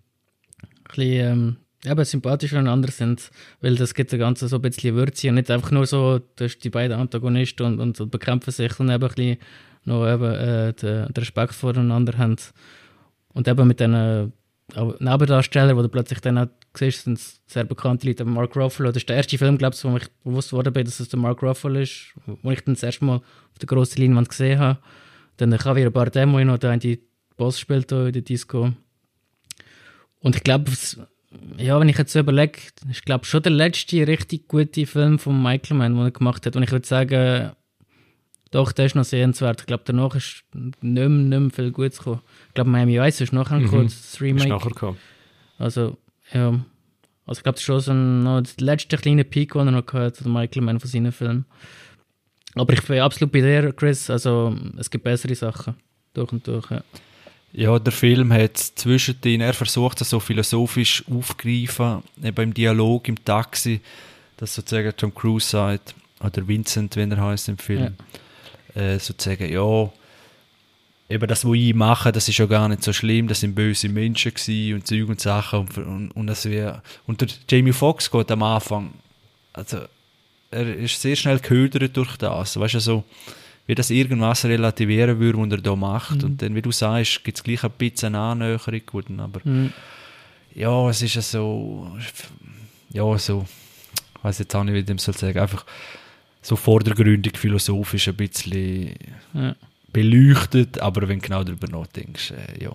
bisschen ähm, eben sympathisch voneinander sind, weil das gibt das Ganze so ein bisschen Würze und nicht einfach nur so, dass die beiden Antagonisten und, und, und bekämpfen sich und eben ein bisschen noch eben, äh, den, Respekt voneinander haben. Und eben mit diesen Nebendarstellern, wo du plötzlich dann auch siehst, sind sehr bekannte Leute. Mark Ruffalo, das ist der erste Film, glaube ich, wo ich bewusst worden bin, dass es der Mark Ruffalo ist, wo ich dann das erste Mal auf der grossen Leinwand gesehen habe. Dann Javier Bardem, wo ich noch da in die Boss spielt in der Disco. Und ich glaube, ja, wenn ich jetzt so überlege, ich glaube schon der letzte richtig gute Film von Michael Mann, den er gemacht hat. Und ich würde sagen, doch, der ist noch sehenswert. Ich glaube, danach ist nicht mehr, nicht mehr viel Gutes gekommen. Ich glaube, Miami Vice ist nachher mhm. gekommen, das Remake. Ist nachher gekommen. Also, ja. Also, ich glaube, das ist schon so ein, noch der letzte kleine Peak, den er noch gehört hat, Michael Mann von seinen Filmen. Aber ich bin absolut bei dir, Chris. Also, es gibt bessere Sachen. Durch und durch, ja. Ja, der Film hat zwischendrin, er versucht das so philosophisch aufgreifen, eben im Dialog, im Taxi, dass sozusagen Tom Cruise sagt, oder Vincent, wenn er heißt im Film, ja. äh, sozusagen, ja, eben das, was ich mache, das ist ja gar nicht so schlimm, das sind böse Menschen und Zeug und Sachen und, und, und das wär, und der Jamie Foxx geht am Anfang, also er ist sehr schnell gehödert durch das, weißt du, so, wie das irgendwas relativieren würde, was er da macht mhm. und dann, wie du sagst, gibt es gleich ein bisschen Annäherung, aber mhm. ja, es ist ja so, ja, so, ich weiß jetzt auch nicht, wie ich dem soll sagen, einfach so vordergründig philosophisch ein bisschen ja. beleuchtet, aber wenn du genau darüber nachdenkst, äh, ja.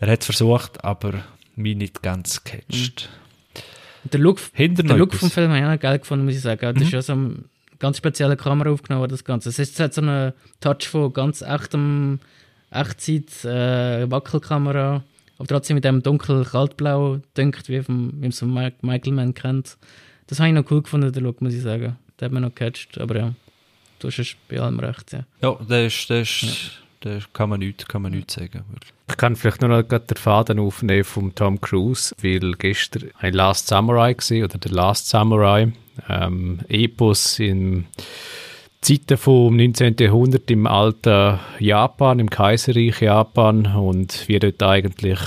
Er hat es versucht, aber mich nicht ganz gecatcht. Mhm. Der Look, der Look vom Film habe ich auch geil gefunden, muss ich sagen. Das mhm. ist ja so eine ganz spezielle Kamera aufgenommen, das Ganze. Es ist, hat so einen Touch von ganz echtem Echtzeit, äh, Wackelkamera, aber trotzdem mit dem dunkel-kaltblau dünkt, wie, vom, wie man es von Michael Mann kennt. Das habe ich noch cool gefunden, der Look, muss ich sagen den hat man noch gecatcht, aber ja, du hast bei allem recht, ja. Ja, das ist, das ist, ja. das kann man nichts, kann man nichts sagen. Ich kann vielleicht nur noch den Faden aufnehmen von Tom Cruise, weil gestern ein Last Samurai gesehen oder der Last Samurai, ähm, Epos in Zeiten vom 19. Jahrhundert im alten Japan, im Kaiserreich Japan und wie dort eigentlich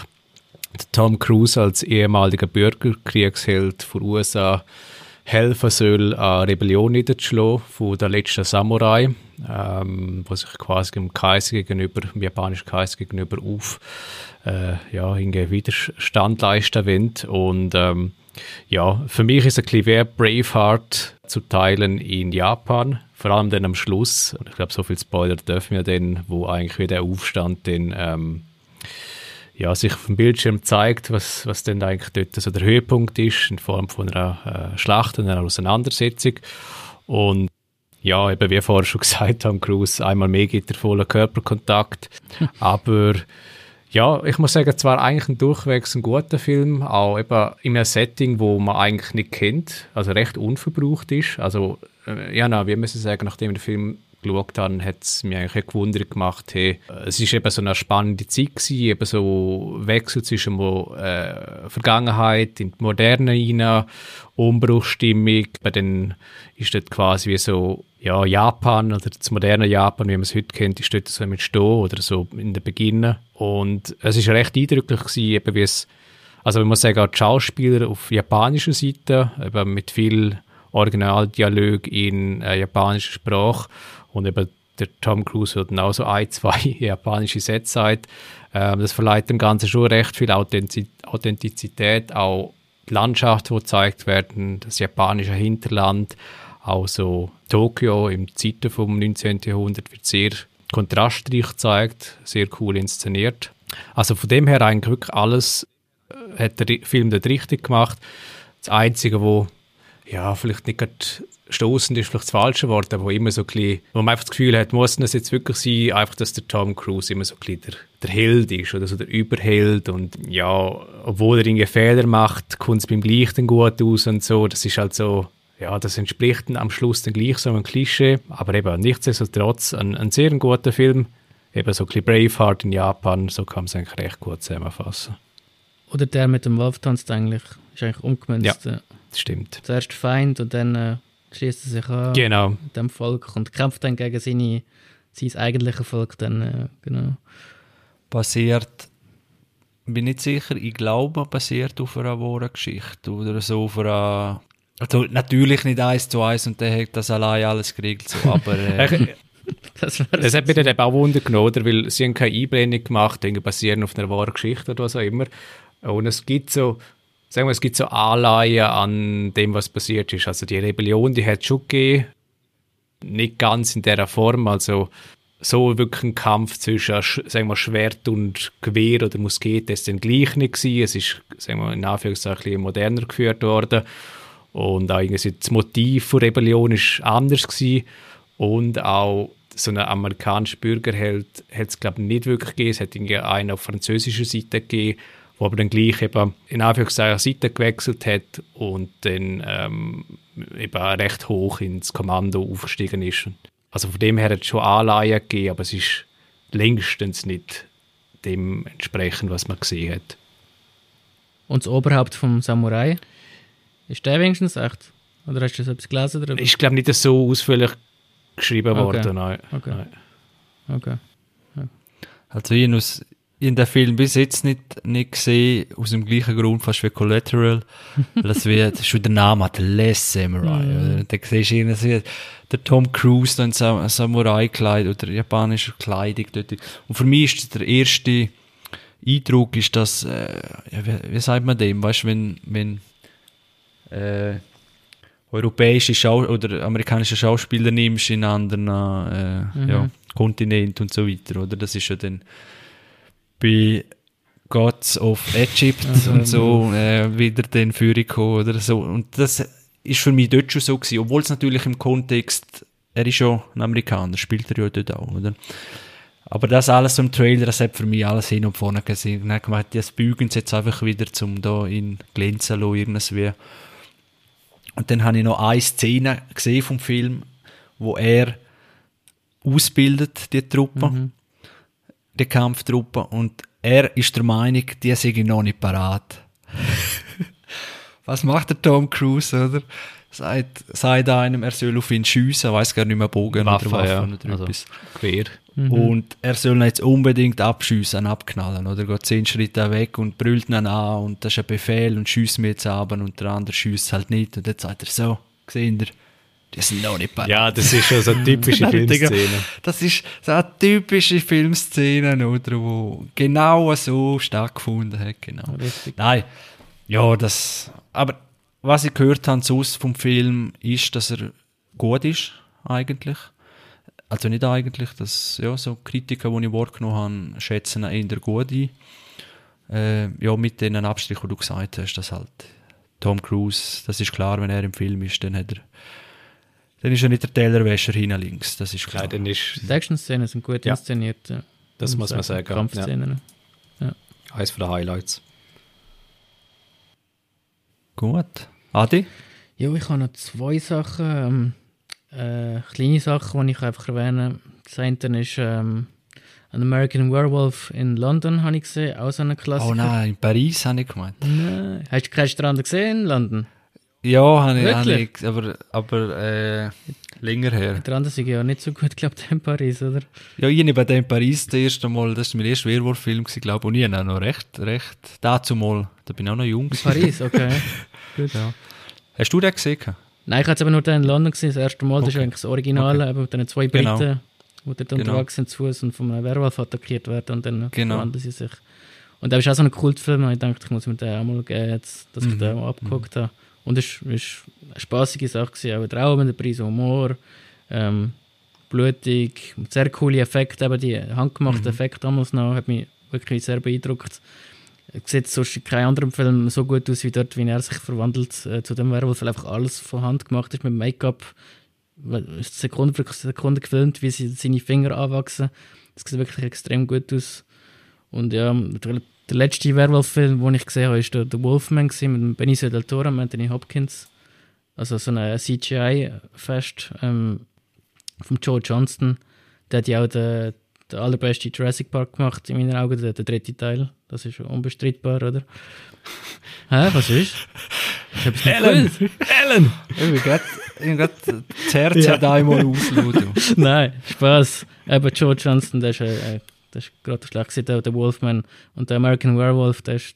Tom Cruise als ehemaliger Bürgerkriegsheld von USA helfen soll, eine Rebellion niederzuschlagen von der letzten Samurai, ähm, wo sich quasi dem Kaiser gegenüber, dem japanischen Kaiser gegenüber auf äh, ja, Widerstand leisten will. Und ähm, ja, für mich ist ein bisschen wie Braveheart zu teilen in Japan, vor allem dann am Schluss, und ich glaube, so viel Spoiler dürfen wir dann, wo eigentlich wieder der Aufstand dann ähm, ja, sich auf dem Bildschirm zeigt, was, was denn eigentlich dort so der Höhepunkt ist, in Form von einer äh, Schlacht, einer Auseinandersetzung. Und ja, eben wie vorher schon *laughs* gesagt haben, Cruise, einmal mehr gibt er vollen Körperkontakt. *laughs* Aber ja, ich muss sagen, zwar eigentlich ein durchwegs ein guter Film, auch eben in einem Setting, wo man eigentlich nicht kennt, also recht unverbraucht ist. Also, äh, ja, na, wie müssen sagen, nachdem der Film geschaut habe, hat es mich eigentlich gewundert gemacht, hey, es ist eben so eine spannende Zeit gewesen, eben so Wechsel zwischen äh, Vergangenheit in die Moderne rein, Umbruchstimmung, dann ist dort quasi wie so ja, Japan oder das moderne Japan, wie man es heute kennt, ist dort so mit Sto oder so in den Beginn. Und es ist recht eindrücklich gewesen, eben wie es, also man muss sagen, auch die Schauspieler auf japanischer Seite, eben mit viel Originaldialog in äh, japanischer Sprache und eben der Tom Cruise wird auch so ein, zwei *laughs* japanische Sätze sagt. Ähm, das verleiht dem Ganzen schon recht viel Authentizität, auch die Landschaft, die gezeigt werden, das japanische Hinterland, auch so Tokio im Zeiten vom 19. Jahrhundert wird sehr kontrastreich gezeigt, sehr cool inszeniert. Also von dem her eigentlich wirklich alles äh, hat der Film dort richtig gemacht. Das Einzige, wo ja, vielleicht nicht stoßend ist vielleicht das falsche Wort, aber wo immer so ein bisschen, wo man einfach das Gefühl hat, muss das jetzt wirklich sein, einfach, dass der Tom Cruise immer so ein bisschen der, der Held ist oder so der Überheld und ja, obwohl er irgendwie Fehler macht, kommt es beim Gleich dann gut aus und so, das ist halt so, ja, das entspricht dann am Schluss dann gleich so einem Klischee, aber eben nichtsdestotrotz ein, ein sehr guter Film, eben so ein bisschen Braveheart in Japan, so kann man es eigentlich recht gut zusammenfassen. Oder der mit dem Wolf tanzt eigentlich, ist eigentlich umgemünzt. Ja, das stimmt. Zuerst Feind und dann äh, schließt er sich an genau. dem Volk und kämpft dann gegen seine, sein eigentliches Volk. Dann, äh, genau. Basiert, bin nicht sicher, ich glaube, basiert auf einer wahren Geschichte oder so auf einer also natürlich nicht eins zu eins und der hat das allein alles geregelt, so, aber äh, *laughs* das, das hat mir dann auch Wunder genommen, weil sie haben keine Einblendung gemacht, Dinge basieren auf einer wahren Geschichte oder was auch immer. Und es gibt so, sagen wir, es gibt so Anleihen an dem, was passiert ist. Also die Rebellion, die hat schon gegeben, nicht ganz in dieser Form, also so wirklich ein Kampf zwischen sagen wir, Schwert und Gewehr oder Muskete ist dann gleich nicht gewesen. Es ist, sagen wir, in Anführungszeichen moderner geführt worden. Und auch irgendwie das Motiv der Rebellion ist anders gewesen. Und auch so einen amerikanischen Bürgerheld hat es, glaube ich, nicht wirklich gegeben. Es hat irgendwie einen auf französischer Seite gegeben, wo aber dann gleich eben in Anführungszeichen Seite gewechselt hat und dann ähm, eben recht hoch ins Kommando aufgestiegen ist. Also von dem her hat es schon Anleihen gegeben, aber es ist längstens nicht dem entsprechend, was man gesehen hat. Und das Oberhaupt vom Samurai? Ist der wenigstens echt? Oder hast du das etwas gelesen darüber? Ich glaube nicht so ausführlich geschrieben okay. worden, nein. Okay. nein. okay. Ja. Also ich in den Film bis jetzt nicht, nicht gesehen, aus dem gleichen Grund fast wie Collateral, *laughs* weil das wird, schon der Name hat, Less Samurai, mm. oder? Da siehst du irgendwie der Tom Cruise da in Sam Samurai-Kleid oder japanischer Kleidung dort. Und für mich ist der erste Eindruck, ist das, äh, wie, wie sagt man dem, weißt du, wenn, wenn, äh, europäische Schau oder amerikanische Schauspieler nimmst in anderen äh, mhm. ja, Kontinenten und so weiter, oder? Das ist ja dann bei Gods of Egypt und so äh, wieder den Führung gekommen oder so. Und das ist für mich dort schon so gewesen, obwohl es natürlich im Kontext, er ist schon ein Amerikaner, spielt er ja dort auch, oder? Aber das alles im Trailer, das hat für mich alles hin und vorne gesehen. Dann habe ich das bügen sie jetzt einfach wieder zum da in glänzen lassen, irgendwie. Und dann habe ich noch eine Szene gesehen vom Film, wo er ausbildet, die Truppe. Mhm die Kampftruppe und er ist der Meinung, die sind noch nicht parat. *laughs* Was macht der Tom Cruise, oder? Sagt, sagt einem, er soll auf ihn schiessen, weiß gar nicht mehr Bogen Waffe, oder Waffen ja. oder also, etwas. Quer. Mhm. Und er soll ihn jetzt unbedingt abschiessen, abknallen, oder? Geht zehn Schritte weg und brüllt ihn an und das ist ein Befehl und schießt mir jetzt ab und der andere schießt halt nicht. Und jetzt sagt er so, gesehen ihr, die sind noch nicht bereit. Ja, das ist schon so eine typische *laughs* Filmszene. Das ist so eine typische Filmszene, oder, wo genau so stattgefunden hat. Genau. Richtig. Nein, ja, das. Aber was ich gehört habe sonst vom Film, ist, dass er gut ist, eigentlich. Also nicht eigentlich, dass ja, so Kritiker, die ich wahrgenommen habe, schätzen ihn eher gut ein. Äh, ja, mit den Abstrichen, die du gesagt hast, dass halt Tom Cruise, das ist klar, wenn er im Film ist, dann hat er dann ist er nicht der Tellerwäscher hinten links, das ist klar. Nein, dann ist, Die Action-Szenen sind gut Ja. inszeniert. Ja. das muss man sagen. Ja. Kampfszenen. Eines der Highlights. Gut. Adi? Ja, ich habe noch zwei Sachen, ähm, äh, kleine Sachen, die ich einfach erwähne. Das eine ist ähm, An American Werewolf in London, habe ich gesehen, auch so eine Klassiker. Oh nein, in Paris habe ich gemeint. Nein. Hast du keinen Strand gesehen in London? Ja, habe ich, Wirklich? ich aber, aber äh, länger her. Der andere sind ja nicht so gut, glaube ich, in Paris, oder? Ja, ich habe bei dem in Paris das erste Mal, das war mein erster Werwolf-Film, glaube ich, und ich habe auch noch recht, recht, dazu mal, da bin ich auch noch jung. In. Paris, okay. *laughs* gut. Ja. Hast du den gesehen? Nein, ich habe es aber nur da in London gesehen, das erste Mal. Das ist Okay. eigentlich das Originale, aber mit den zwei Genau. Briten, die dort Genau. unterwegs sind zu Fuß und von einem Werwolf attackiert werden und dann Genau. verwandeln sie sich. Und das ist auch so ein Kultfilm, und ich dachte, ich muss mir den auch mal geben, jetzt, dass ich Mhm. den mal abgeguckt habe. Und es war eine spaßige Sache, gewesen, auch ein Traum, der Preis Humor, ähm, blutig, sehr coole Effekte, eben die handgemachten Mhm. Effekte damals noch, hat mich wirklich sehr beeindruckt. Sieht sonst in keinem anderen Film so gut aus wie dort, wie er sich verwandelt äh, zu dem Werwolf, weil einfach alles von Hand gemacht ist mit Make-up. Sekunde für Sekunde gefilmt, wie sie, seine Finger anwachsen. Das sieht wirklich extrem gut aus. Und ja, der, der letzte Werwolf-Film, den ich gesehen habe, war der, der Wolfman mit Benicio del Toro und Anthony Hopkins. Also so ein CGI-Fest ähm, von Joe Johnston. Der hat ja auch den, den allerbesten Jurassic Park gemacht, in meinen Augen, der, der dritte Teil. Das ist unbestreitbar, oder? Hä, was ist? Ich hab's nicht Ellen! Ellen! Ich bin gerade, das Herz Ja. hat einmal auslassen. Nein, Spaß. Eben Joe Johnston, der ist, äh, der ist gerade schlecht gewesen, der, Wolfman. Und der American Werewolf, der ist,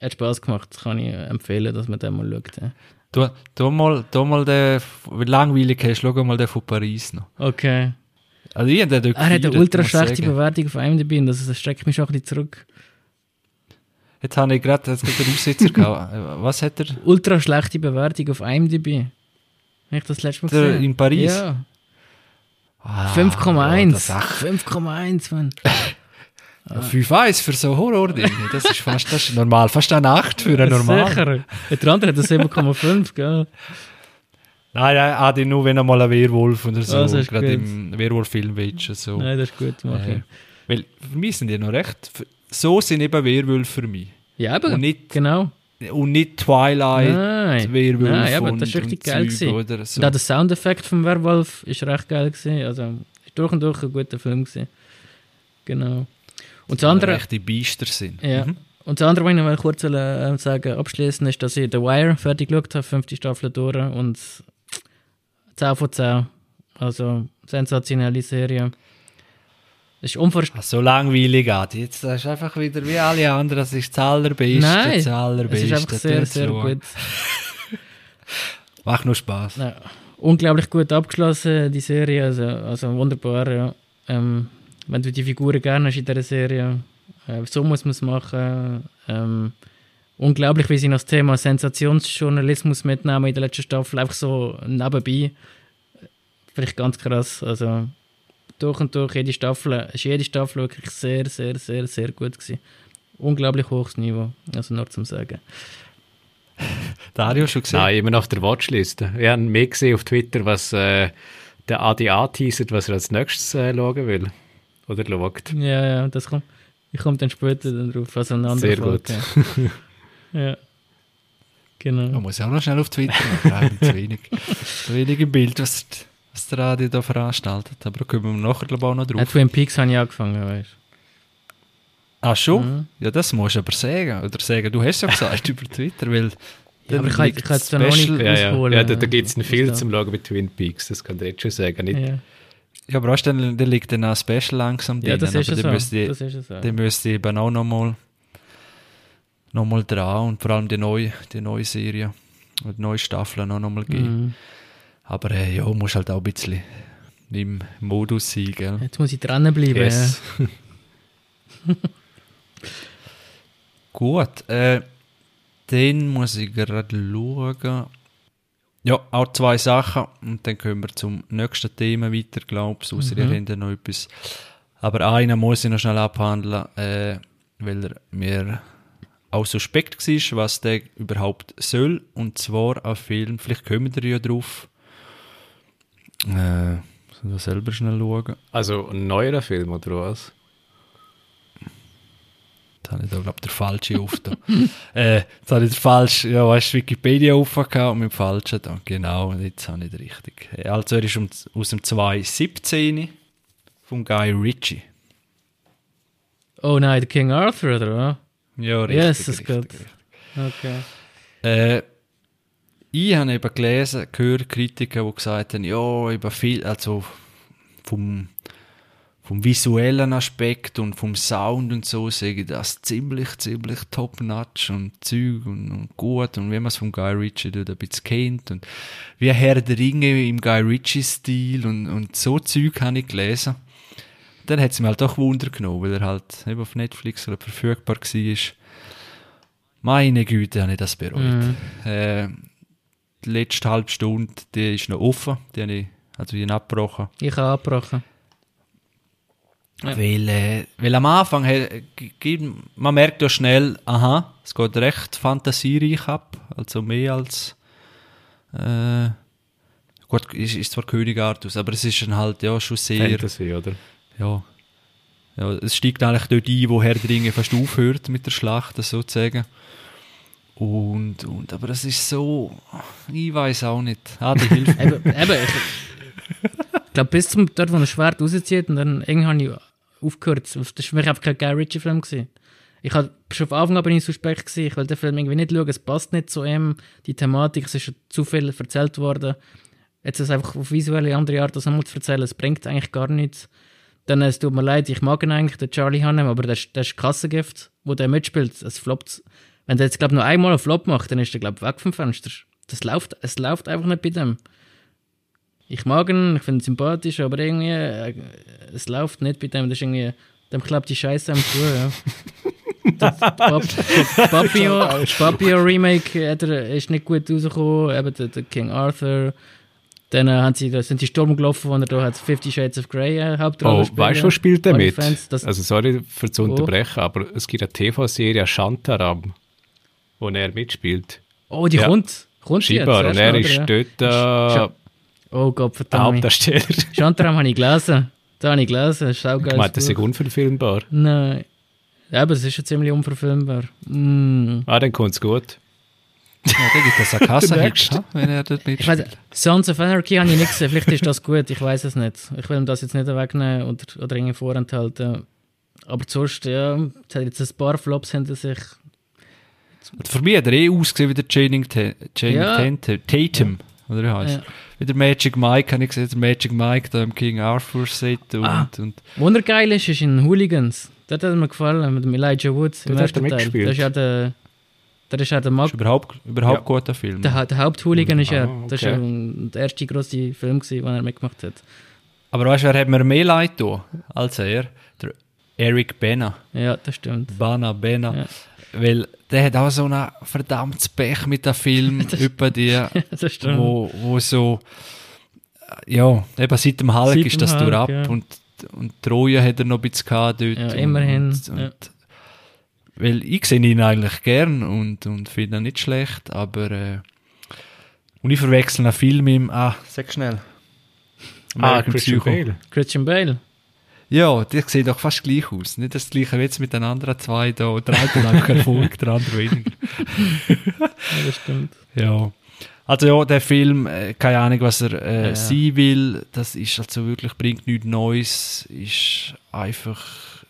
hat Spaß gemacht. Das kann ich empfehlen, dass man den mal schaut. Ja. Du, du mal, du mal den, wie langweilig hast, schau mal den von Paris noch. Okay. Also ich den dort Er hat eine ultra schlechte. Bewertung auf IMDb und das, das streckt mich schon ein bisschen zurück. Jetzt habe ich gerade den Aussetzer *laughs* gehabt. Was hat er? Ultra schlechte Bewertung auf IMDb. Habe ich das letzte Mal gesehen? in Paris? Ja. Ah, 5,1. das ist echt- 5,1, Mann. *laughs* 5,1 für so Horror-Dinge. Das ist fast das ist normal. Fast eine Nacht für einen normal. *laughs* Sicher. Der andere hat das 7,5, gell? Nein, nein, Adi, nur wenn einmal ein Werwolf oder so, Also ist gerade im Werwolf-Film willst. So. Nein, das ist gut. Mach Äh, ich. weil für mich sind die noch recht. So sind eben Werwölfe für mich. Ja, aber Und nicht, genau. Und nicht Twilight, Nein. Werwölfe Nein, aber und, das ist richtig geil Zeug oder so. Und auch der Soundeffekt vom Werwolf ist recht geil gewesen. Also, ist durch und durch ein guter Film gewesen. Genau. Und das andere, Rechte Biester sind. ja. Mhm. Und das andere, was ich noch kurz äh, sagen abschließen ist, dass ich The Wire fertig geschaut habe, fünfte Staffel durch und 10 von 10. Also, sensationelle Serie. Es ist unvorstellbar. So langweilig, Adi. Jetzt das ist einfach wieder wie alle anderen. Das ist das Allerbeste. Nein, das es Allerbeste. ist einfach sehr, Tut's sehr schauen. gut. Macht nur Spaß. Ja, unglaublich gut abgeschlossen, die Serie. Also, also wunderbar, ja. Ähm, wenn du die Figuren gerne hast in dieser Serie, äh, so muss man es machen. Ähm, unglaublich, wie sie noch das Thema Sensationsjournalismus mitnehmen in der letzten Staffel, einfach so nebenbei. Finde ich ganz krass. Also durch und durch, jede Staffel, ist jede Staffel wirklich sehr, sehr, sehr, sehr gut gewesen. Unglaublich hohes Niveau, also nur zum Sagen. *laughs* Dario schon gesehen? Nein, immer auf der Watchliste. Ich habe mehr gesehen auf Twitter, was äh, der Adi anteasert, was er als nächstes äh, schauen will. Oder schaut. Ja, ja, das kommt. Ich komme dann später dann drauf, also eine andere Sehr gut. Folge. *laughs* ja. Genau. Man muss ja auch noch schnell auf Twitter zu wenig, *laughs* zu wenig im Bild, was, was der Radio da veranstaltet. Aber da kommen wir nachher glaube ich, auch noch Ja, drauf. Twin Peaks habe ich angefangen, weißt Ah, schon? Mhm. Ja, das musst du aber sagen. Oder sagen, du hast ja gesagt *laughs* über Twitter, weil... Ja, aber dann ich kann- ich kann jetzt da noch Special- nicht- Ja, ja. ausholen. ja da, da gibt es viel da? zum Schauen bei Twin Peaks, das kann ich jetzt schon sagen. Nicht, Ja, Ja, aber weißt du, dann, dann liegt dann auch Special langsam ja drin. das ist aber ja dann so. müsste, Das ist ja so. dann müsste eben auch nochmal noch mal dran und vor allem die neue, die neue Serie und die neue Staffel auch nochmal geben. Mhm. Aber äh, ja, musst halt auch ein bisschen im Modus sein, gell? Jetzt muss ich dranbleiben. Yes. *laughs* Gut, äh, dann muss ich gerade schauen. Ja, auch zwei Sachen. Und dann können wir zum nächsten Thema weiter, glaube ich. Außer ihr habt ja noch etwas. Aber einen muss ich noch schnell abhandeln, äh, weil er mir auch suspekt war, was der überhaupt soll. Und zwar ein Film, vielleicht kommen wir ja drauf. Äh, muss ich selber schnell schauen. Also ein neuerer Film oder was? Jetzt habe ich da, glaube ich, der falsche aufgetan. *laughs* äh, jetzt habe ich den falschen, ja, weißt du, Wikipedia aufgehauen und mit dem falschen da. Genau, und jetzt habe ich den richtig. Äh, Also, er ist um, aus dem 2017 von Guy Ritchie. Oh nein, der King Arthur, oder was? Ja, richtig. Jesus richtig, Gott. richtig. Okay. Äh, ich habe eben gelesen, gehört Kritiker, die gesagt haben, ja, über viel, also vom, vom visuellen Aspekt und vom Sound und so sage ich das ziemlich, ziemlich top-notch und Zeug und, und, gut und wie man es vom Guy Ritchie dort ein bisschen kennt und wie Herr der Ringe im Guy Ritchie-Stil und, und so Zeug habe ich gelesen. Dann hat es mir halt doch Wunder genommen, weil er halt eben auf Netflix verfügbar war. Meine Güte, habe ich das bereut. Mhm. Äh, die letzte halbe Stunde, die ist noch offen, die habe ich, also ich abgebrochen. Ich habe abgebrochen. Ja. Weil, äh, weil am Anfang, hey, man merkt ja schnell, aha, es geht recht fantasiereich ab, also mehr als, äh, gut, ist, ist zwar König Artus, aber es ist dann halt ja schon sehr... Fantasy, oder? Ja. ja. Es steigt eigentlich dort ein, wo Herr der Ringe fast aufhört mit der Schlacht, sozusagen. Und, und, aber das ist so, ich weiß auch nicht. Ah, die hilft *laughs* eben, eben, ich glaube, bis zum dort, wo ein Schwert rauszieht und dann irgendwann habe ich aufgehört. Das war für mich einfach kein Guy Ritchie-Film. Ich habe schon von Anfang an bin ich suspekt gewesen. Ich wollte den Film irgendwie nicht schauen. Es passt nicht zu ihm. Die Thematik, es ist schon zu viel erzählt worden. Jetzt es einfach auf visuelle andere Art das nochmal zu erzählen, es bringt eigentlich gar nichts. Dann, es tut mir leid, ich mag ihn eigentlich, den Charlie Hannem, aber der, der ist Kassengift, wo der mitspielt. Es floppt wenn der jetzt, glaube ich, nur einmal einen Flop macht, dann ist der, glaube ich, weg vom Fenster. Das läuft, es läuft einfach nicht bei dem. Ich mag ihn, ich finde ihn sympathisch, aber irgendwie, äh, es läuft nicht bei dem. Das ist irgendwie, dem klappt die Scheiße am Schuh, ja. *laughs* das Papio, Papio Remake hat er, ist nicht gut rausgekommen, eben der, der King Arthur. Dann äh, haben sie, da sind die Sturm gelaufen, wo er da hat Fifty Shades of Grey äh, Hauptrolle Oh, weißt du, was spielt der mit? Fans, also sorry für zu unterbrechen, oh. aber es gibt eine TV-Serie Shantaram wo er mitspielt. Oh, die ja. kommt. kommt Scheinbar. Und er ist dort äh, Oh Gott, verdammt. Hauptdarsteller. *laughs* Shantram habe ich gelesen. Da habe ich gelesen. Das ist auch geil. Ich meine, das ist unverfilmbar. Nein. Ja, aber es ist schon ziemlich unverfilmbar. Mm. Ah, dann kommt es gut. Ja, dann gibt es eine *laughs* Kasse wenn er dort mitspielt. Ich weiss, Sons of Anarchy habe ich nicht gesehen. Vielleicht ist das gut, ich weiß es nicht. Ich will ihm das jetzt nicht wegnehmen oder, oder irgendwie vorenthalten. Aber sonst, ja, jetzt ein paar Flops hinter sich. Für mich hat er eh ausgesehen wie der Channing, Channing ja. Tatum, oder wie heißt ja. Wie der Magic Mike, habe ich gesehen, der Magic Mike da im King Arthur Set und, ah. und... Wundergeil ist, ist in Hooligans. Das hat mir gefallen, mit dem Elijah Woods im ersten Teil. Mitgespielt. Das ist ja der... Das ist ja der Mag ist überhaupt, überhaupt ja. guter Film. Der, der Haupthooligan ist ja, ah, okay. das ist ja der erste große Film, gewesen, den er mitgemacht hat. Aber weißt du, wer hat mir mehr leid als er? Der Eric Bena. Ja, das stimmt. Bana Bena. Ja. Weil der hat auch so ein verdammtes Pech mit dem Film *laughs* über die, *laughs* wo, wo so, ja, eben seit dem Hulk seit ist das durch ab ja. und, und Troja hat er noch ein bisschen gehabt dort. Ja, immerhin. Und, und, ja. Weil ich sehe ihn eigentlich gern und, und finde ihn nicht schlecht, aber äh, und ich verwechsel einen Film mit ihm, ah, sag schnell. Ah, Christian Bale. Christian Bale. Ja, die sehen doch fast gleich aus. Nicht das gleiche wie jetzt mit den anderen zwei da. Der eine hat einfach Erfolg, der andere weniger. *laughs* ja, das stimmt. Ja. Also ja, der Film, äh, keine Ahnung, was er äh, ja, ja. sein will, das ist also wirklich, bringt nichts Neues, ist einfach,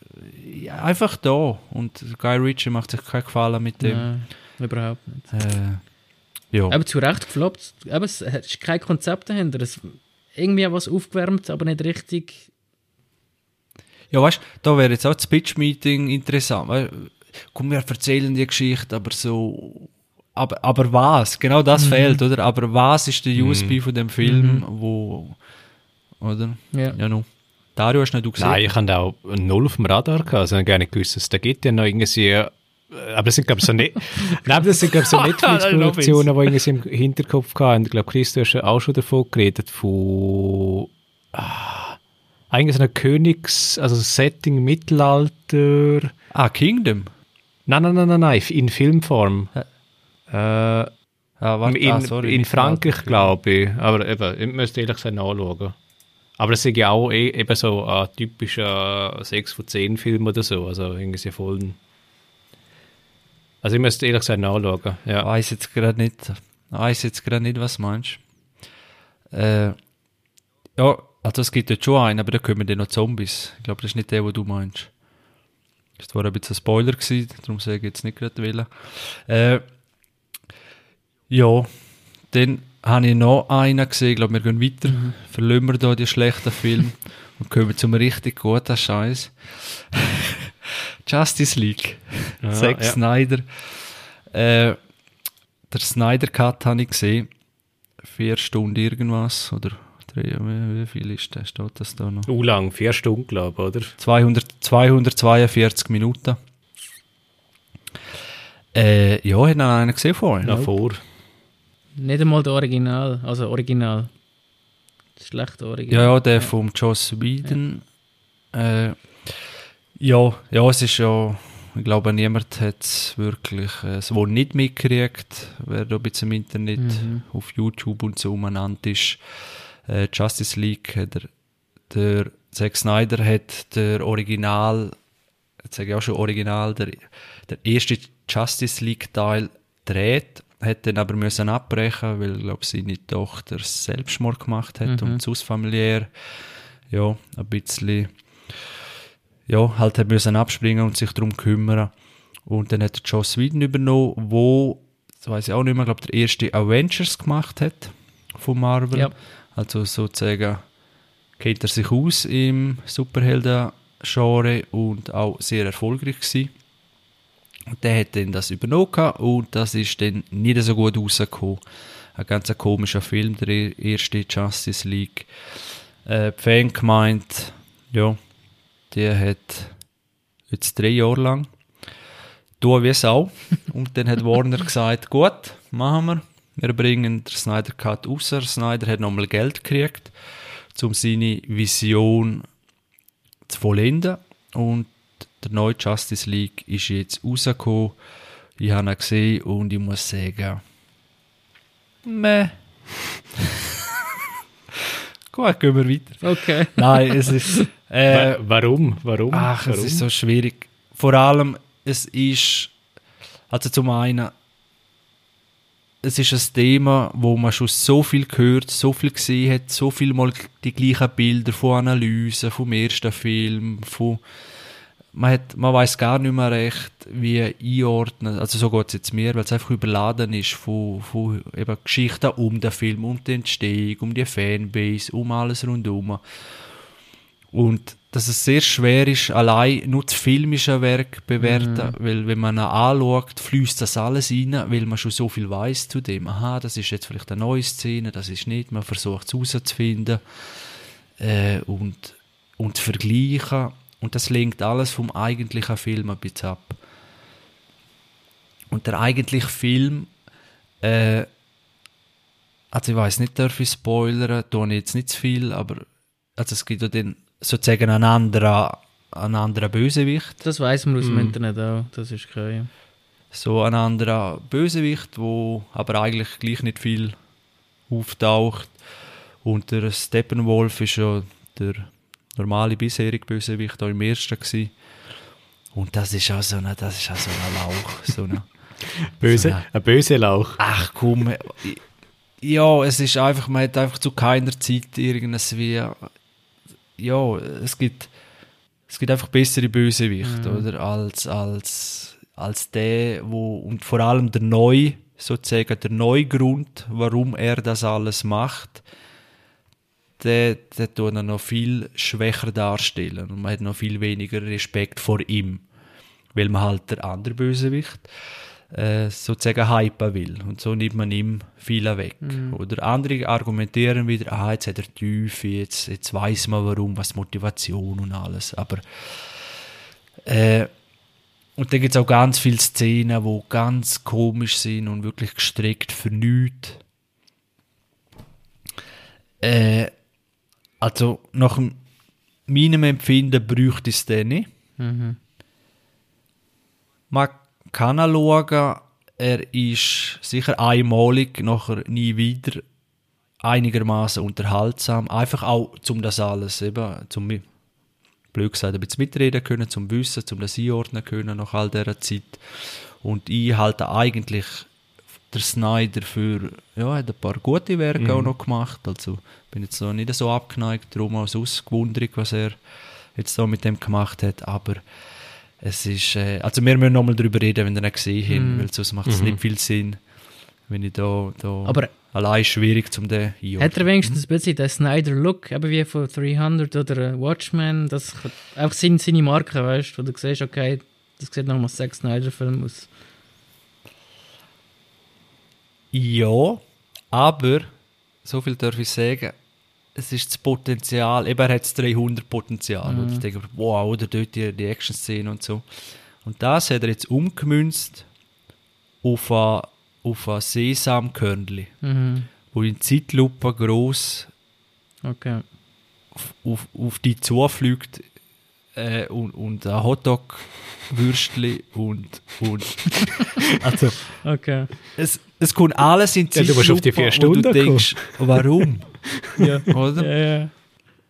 ja, einfach da. Und Guy Ritchie macht sich keinen Gefallen mit dem. Nein, überhaupt nicht. Äh, ja. Aber zu Recht gefloppt. Aber es ist kein Konzept dahinter. Es, irgendwie was aufgewärmt, aber nicht richtig ja, weißt du, da wäre jetzt auch das Pitch-Meeting interessant. Weißt, komm, wir erzählen die Geschichte, aber so. Aber, aber was? Genau das mhm. fehlt, oder? Aber was ist der USB mhm. von dem Film, mhm. wo. Oder? Ja. ja no. Dario hast du nicht gesehen. Nein, ich habe auch null auf dem Radar gehabt. Also gar nicht gewusst, dass da gibt ja noch irgendwie. Äh, aber das sind, glaube ich, so, ne *laughs* Nein, das sind, glaube ich, so *laughs* Netflix-Produktionen, die irgendwie im Hinterkopf hatten. Ich glaube, Chris, du hast auch schon davon geredet, von. Ah, eigentlich so ein Königs-, also Setting Mittelalter. Ah, Kingdom? Nein, nein, nein, nein, nein, in Filmform. Äh, ah, warte, in, ah, sorry, in Frankreich, glaube ich. Aber eben, ich müsste ehrlich gesagt nachschauen. Aber es ist ja auch eh, eben so ein typischer 6 von 10 Film oder so. Also irgendwie voll. Also ich müsste ehrlich gesagt nachschauen. Ja. Ich weiß jetzt gerade nicht, weiß jetzt gerade nicht, was du meinst. Äh, ja, also es gibt jetzt schon einen, aber da kommen dann noch Zombies. Ich glaube, das ist nicht der, den du meinst. Das war ein bisschen ein Spoiler gewesen, darum sage ich jetzt nicht gerade wählen. Äh, ja, dann habe ich noch einen gesehen. Ich glaube, wir gehen weiter. Mhm. Verlieren wir hier die schlechten Filme *laughs* und kommen zum richtig guten Scheiß. *laughs* Justice League. Ja, Zack ja. Snyder. Äh, der Snyder Cut habe ich gesehen. Vier Stunden irgendwas. Oder wie viel ist das? Steht das da noch? U lang, vier Stunden, glaube ich, oder? 200, 242 Minuten. Äh, ja, hat noch einen gesehen vorhin? Ja, vor. Nicht einmal der Original, also Original. Das schlechte Original. Ja, ja, der ja. vom Joss Whedon. Ja. Äh, ja, ja, es ist ja, ich glaube, niemand hat es wirklich äh, so nicht mitgekriegt, wer da ein bisschen im Internet mhm. auf YouTube und so umeinander ist. Äh, Justice League, der, der Zack Snyder hat der Original, jetzt sage ich auch schon Original, der, der erste Justice League Teil dreht hat dann aber müssen abbrechen, weil glaube seine Tochter Selbstmord gemacht hat mhm. und sus familiär ja ein bisschen ja halt hat müssen abspringen und sich darum kümmern und dann hat Joss Whedon übernommen, wo das weiß ich auch nicht mehr, glaube der erste Avengers gemacht hat von Marvel, ja. Also sozusagen kennt er sich aus im Superhelden-Genre und auch sehr erfolgreich gewesen. Und der hat dann das übernommen und das ist dann nicht so gut rausgekommen. Ein ganz komischer Film, der erste Justice League. Äh, die Fan gemeint, ja, der hat jetzt drei Jahre lang tun wie Sau. Und dann hat Warner *laughs* gesagt, gut, machen wir. Wir bringen den Snyder Cut raus. Snyder hat nochmal Geld gekriegt, um seine Vision zu vollenden. Und der neue Justice League ist jetzt rausgekommen. Ich habe ihn gesehen und ich muss sagen, meh. *laughs* Gut, gehen wir weiter. Okay. Nein, es ist. Äh, warum? Warum? Ach, warum? es ist so schwierig. Vor allem, es ist. Also zum einen, es ist ein Thema, wo man schon so viel gehört, so viel gesehen hat, so viel mal die gleichen Bilder von Analysen, vom ersten Film, von man, hat, man weiß gar nicht mehr recht, wie einordnen. Also so geht es jetzt mir, weil es einfach überladen ist von, von eben Geschichten um den Film, um die Entstehung, um die Fanbase, um alles rundherum. Und dass es sehr schwer ist, allein nur das filmische Werk bewerten, mhm. weil wenn man ihn anschaut, fließt das alles rein, weil man schon so viel weiß zu dem. Aha, das ist jetzt vielleicht eine neue Szene, das ist nicht, man versucht es herauszufinden äh, und, und zu vergleichen und das lenkt alles vom eigentlichen Film ein bisschen ab. Und der eigentliche Film, äh, also ich weiß nicht, darf ich spoilern, tue ich jetzt nicht zu viel, aber also es gibt ja den sozusagen einen anderen, einen anderen Bösewicht. Das weiß man aus dem mm. Internet auch, das ist kein. So ein anderer Bösewicht, wo aber eigentlich gleich nicht viel auftaucht. Und der Steppenwolf ist ja der normale bisherige Bösewicht auch im ersten gewesen. Und das ist auch so ein, das ist auch so ein Lauch. So eine, *laughs* Böse, so eine, ein böser Lauch. Ach komm, ja, es ist einfach, man hat einfach zu keiner Zeit irgendwas wie, ja, es gibt, es gibt einfach bessere Bösewichte, mhm. oder, als, als, als der, wo, und vor allem der Neu, sozusagen der Neugrund, warum er das alles macht, der, der tut er noch viel schwächer darstellen und man hat noch viel weniger Respekt vor ihm, weil man halt der andere Bösewicht äh, sozusagen hypen will und so nimmt man ihm viel weg. Mhm. Oder andere argumentieren wieder, ah, jetzt hat er Tiefe, jetzt, jetzt weiß man warum, was Motivation und alles, aber äh, und dann gibt es auch ganz viele Szenen, die ganz komisch sind und wirklich gestreckt für nichts. Äh, also nach meinem Empfinden bräuchte es den nicht. Mhm. Man kann schauen, er ist sicher einmalig, nachher nie wieder einigermaßen unterhaltsam. Einfach auch, um das alles eben, zum blöd gesagt, ein bisschen mitreden können, zum Wissen, zum das einordnen können nach all dieser Zeit. Und ich halte eigentlich der Snyder für, ja, hat ein paar gute Werke mhm. auch noch gemacht. Also bin jetzt noch nicht so abgeneigt, darum als Ausgewunderung, was er jetzt so mit dem gemacht hat. Aber es ist, äh, also wir müssen nochmal darüber reden, wenn wir ihn gesehen haben, mhm. weil sonst macht es mhm. nicht viel Sinn. wenn ich da, da Aber allein schwierig zum den hat er wenigstens ein bisschen den Snyder-Look, eben wie von 300 oder Watchmen, das einfach seine, seine Marke, weißt du, wo du siehst, okay, das sieht einem Zack Snyder-Film aus. Ja, aber so viel darf ich sagen, es ist das Potenzial, eben er hat das 300 Potenzial. Und ich denke, wow, oder dort die, die Action-Szene und so. Und das hat er jetzt umgemünzt auf ein, auf ein Sesamkörnchen, Mhm. wo in Zeitlupe gross Okay. auf, auf, auf die zufliegt äh, und, und ein Hotdog-Würstchen und, und *laughs* also *laughs* Okay. es, es kommt alles in Ja, du musst auf die vier Zeitlupe und du Stunden denkst, warum? *laughs* Ja. Oder? ja, ja.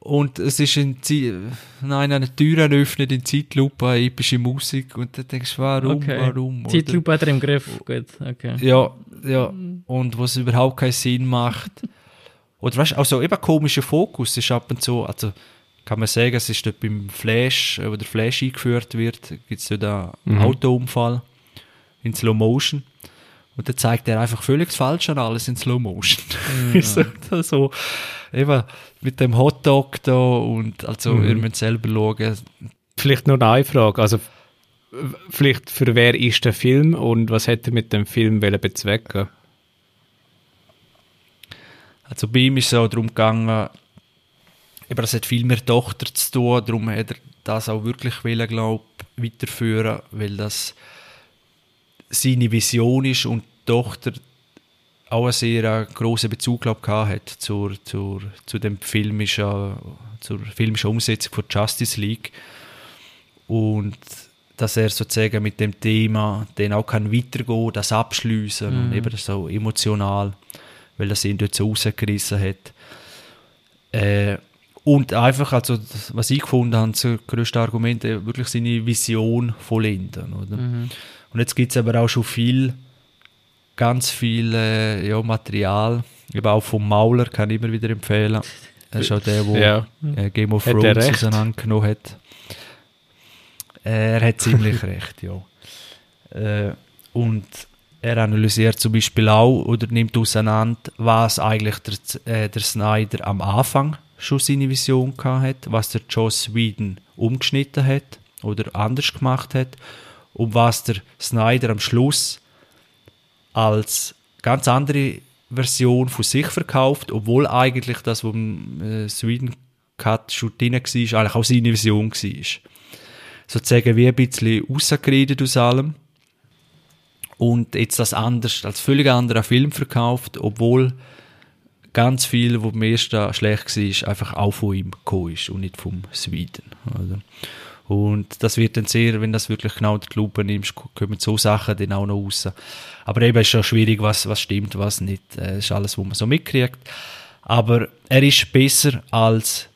Und es ist in Zeit, nein, eine Türen öffnet in Zeitlupe, epische Musik und dann denkst du, warum, Okay. warum? oder? Zeitlupe hat er im Griff. Gut, okay. Ja, ja. Und was überhaupt keinen Sinn macht. Oder weißt du, also eben komischer Fokus ist ab und zu, also kann man sagen, es ist dort beim Flash, äh, wo der Flash eingeführt wird, gibt es dort einen Mhm. Autounfall in Slow Motion. Und dann zeigt er einfach völlig das Falsche an alles in Slow Motion. *laughs* so, so, eben mit dem Hotdog da und also Mhm. ihr müsst selber schauen. Vielleicht nur eine Frage. Also, vielleicht für wer ist der Film und was hätte er mit dem Film wollen bezwecken? Also bei ihm ist es auch darum gegangen, eben, das hat viel mehr Tochter zu tun, darum hat er das auch wirklich wollen, glaub, weiterführen, weil das seine Vision ist und die Tochter auch einen sehr äh, grossen Bezug glaub, gehabt hat zur, zur, zu dem filmischen, zur filmischen Umsetzung von Justice League und dass er sozusagen mit dem Thema dann auch kann weitergehen, das abschließen und eben so emotional, weil das ihn dort so rausgerissen hat. Äh, und einfach, also was ich gefunden habe, das größte Argument, wirklich seine Vision vollenden. Oder? Und jetzt gibt es aber auch schon viel, ganz viel äh, ja, Material, eben auch vom Mauler, kann ich immer wieder empfehlen. Er ist auch der, der Ja. äh, Game of Hat Thrones auseinandergenommen hat. Äh, er hat ziemlich *laughs* recht, ja. Äh, und er analysiert zum Beispiel auch oder nimmt auseinander, was eigentlich der, äh, der Snyder am Anfang schon seine Vision hat, was der Joss Whedon umgeschnitten hat oder anders gemacht hat und was der Snyder am Schluss als ganz andere Version von sich verkauft, obwohl eigentlich das, was im äh, Sweden Cut schon drin war, eigentlich auch seine Vision war. Sozusagen wie ein bisschen rausgeredet aus allem und jetzt das anders, als völlig anderer Film verkauft, obwohl ganz viel, was im ersten schlecht war, einfach auch von ihm gekommen ist und nicht vom Sweden. Oder? Und das wird dann sehr, wenn das wirklich genau die Lupe nimmst, kommen so Sachen dann auch noch raus. Aber eben ist schon schwierig, was, was stimmt, was nicht. Äh, Das ist alles, was man so mitkriegt. Aber er ist besser als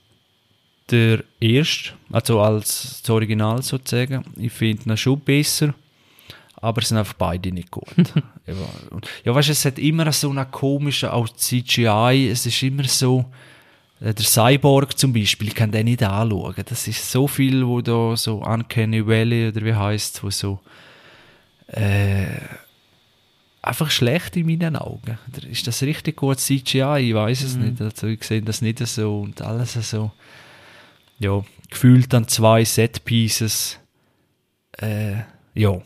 der erste, also als das Original sozusagen. Ich finde ihn schon besser, aber es sind einfach beide nicht gut. *laughs* ja, weißt du, es hat immer so einen komischen, auch CGI, es ist immer so, äh, der Cyborg zum Beispiel, ich kann den nicht anschauen. Das ist so viel, wo da so Uncanny Valley oder wie heißt wo so äh, einfach schlecht in meinen Augen. Ist das richtig gut CGI? Ich weiß es nicht. Also ich sehe das nicht so und alles so. Ja, gefühlt dann zwei Set-Pieces. Äh, ja.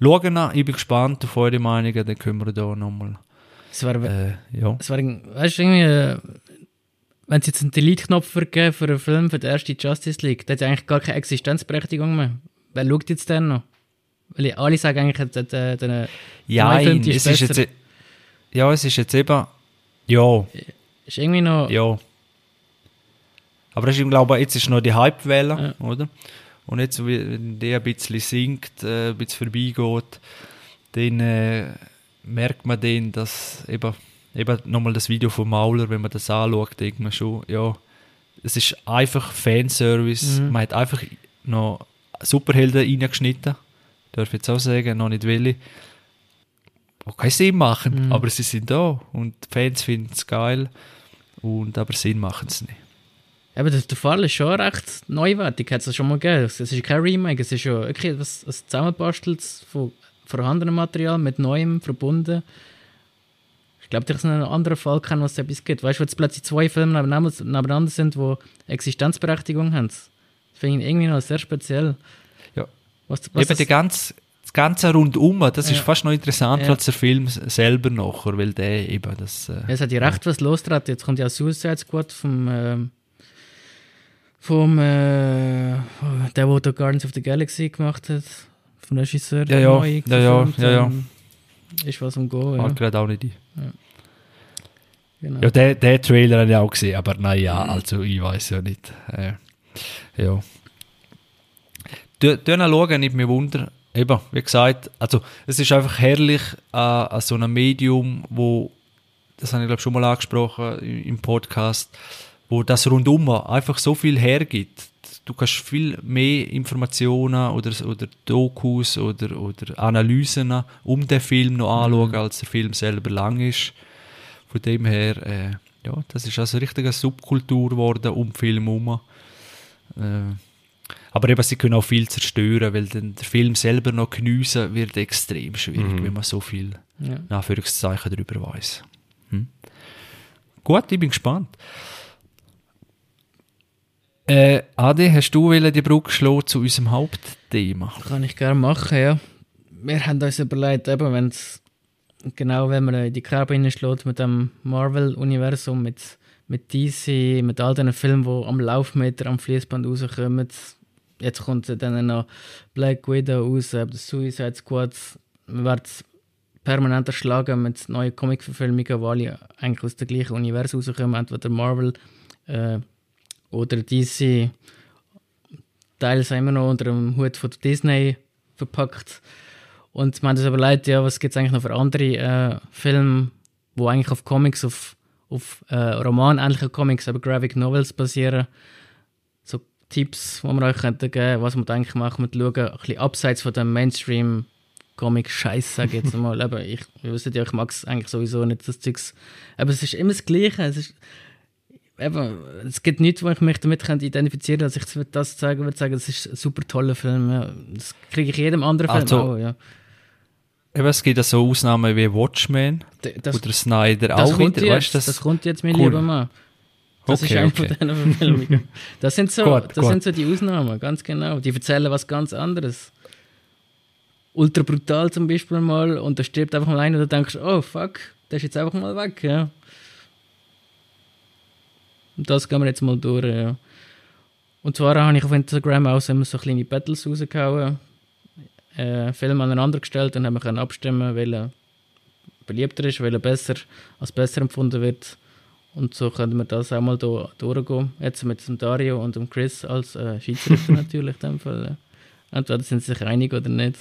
Schauen wir, ich bin gespannt auf eure Meinungen, dann können wir da nochmal. Es wäre, Äh, ja. es wäre, weißt du, irgendwie, wenn es jetzt einen Delete-Knopf für einen Film, für die erste Justice League, der hat ja eigentlich gar keine Existenzberechtigung mehr. Wer schaut jetzt denn noch? Weil alle sagen eigentlich, der, der, der Ja, neue Film, die es ist ist jetzt, ja, es ist jetzt eben, ja, ist irgendwie noch, ja. Aber ich glaube, jetzt ist noch die Hype-Welle, oder? Und jetzt, wenn die ein bisschen sinkt, äh, ein bisschen vorbeigeht, dann äh, merkt man dann, dass eben, eben nochmal das Video von Mauler, wenn man das anschaut, denkt man schon, ja, es ist einfach Fanservice. Man hat einfach noch Superhelden reingeschnitten, darf ich jetzt auch sagen, noch nicht welche, die keinen Sinn machen, aber sie sind da. Und die Fans finden es geil, und, aber Sinn machen es nicht. Eben, der, der Fall ist schon recht neuwertig, hat es schon mal gegeben. Es ist kein Remake, es ist schon wirklich was, was zusammenbastelt von vorhandenem Material mit neuem verbunden. Ich glaube, ich einen anderen Fall kennen, was es etwas gibt. Weißt du, wenn plötzlich zwei Filme nebeneinander sind, die Existenzberechtigung haben. Das finde ich irgendwie noch sehr speziell. Ja. Was, was Eben die ganze, das Ganze rundum, das ja. ist fast noch interessanter ja. als der Film selber nachher, weil der eben das... Äh, ja, es hat ja recht was losgetreten. Jetzt kommt ja Suicide Squad vom... Äh, vom äh, der, der Guardians of the Galaxy gemacht hat, vom Regisseur. Ja, ja, ja, ja, ja, ja. Ist was am Go. Ja. gerade auch nicht ein. Ja. Genau. Ja, der, der Trailer habe ich auch gesehen, aber naja, also ich weiß ja nicht. Äh, ja. Dann schauen, ich mir wunder, eben, wie gesagt, also es ist einfach herrlich an, an so einem Medium, wo, das habe ich glaube schon mal angesprochen im Podcast, wo das rundum einfach so viel hergibt. Du kannst viel mehr Informationen oder, oder Dokus oder, oder Analysen um den Film noch anschauen, mhm. als der Film selber lang ist. Von dem her, äh, ja, das ist also richtig eine Subkultur geworden um den Film herum. Äh, aber eben, sie können auch viel zerstören, weil dann der Film selber noch geniessen wird extrem schwierig, mhm. wenn man so viel ja. Anführungszeichen darüber weiß. Hm? Gut, ich bin gespannt. Äh, Adi, hast du die Brücke schlagen zu unserem Hauptthema? Kann ich gerne machen, ja. Wir haben uns überlegt, eben, wenn es genau, wenn man in die Kerbe hineinschlägt mit dem Marvel-Universum, mit, mit DC, mit all diesen Filmen, die am Laufmeter am Fließband rauskommen. Jetzt kommt dann noch Black Widow raus, der Suicide Squad. Man wird permanent erschlagen mit neuen Comic-Verfilmungen, die alle eigentlich aus dem gleichen Universum rauskommen, entweder Marvel äh, oder DC. Teils immer noch unter dem Hut von Disney verpackt. Und man hat sich überlegt, ja, was gibt es eigentlich noch für andere äh, Filme, die eigentlich auf Comics, auf, auf äh, romanähnlichen Comics, aber Graphic Novels basieren. So Tipps, die wir euch geben könnten, was man eigentlich machen mit schauen, ein bisschen abseits von dem Mainstream Comic Scheiß, sage ich jetzt mal. *laughs* aber ich, ich wisst ja, ich mag es eigentlich sowieso nicht, das Zeugs. Aber es ist immer das Gleiche. Es, ist, eben, es gibt nichts, wo ich mich damit identifizieren kann, dass ich das sagen würde, sagen, das ist ein super toller Film. Ja. Das kriege ich jedem anderen Film also, auch, ja. Eben, es gibt ja so Ausnahmen wie Watchmen das, oder Snyder das auch wieder. Jetzt, weißt, das, das kommt jetzt, mein cool. lieber Mann. Das okay, ist eine okay. von diesen Verfilmungen. *laughs* Das, sind so, gut, das gut. sind so die Ausnahmen, ganz genau. Die erzählen was ganz anderes. Ultra brutal zum Beispiel mal und da stirbt einfach mal einer und du denkst, oh fuck, der ist jetzt einfach mal weg. Ja. Und das gehen wir jetzt mal durch. Ja. Und zwar habe ich auf Instagram auch immer so kleine Battles rausgehauen äh, Filme aneinander gestellt und haben wir können abstimmen, welcher beliebter ist, welcher besser als besser empfunden wird. Und so können wir das auch mal do, durchgehen. Jetzt mit dem Dario und dem Chris als äh, Schiedsrichter *laughs* natürlich in dem Fall. Entweder sind sie sich einig oder nicht.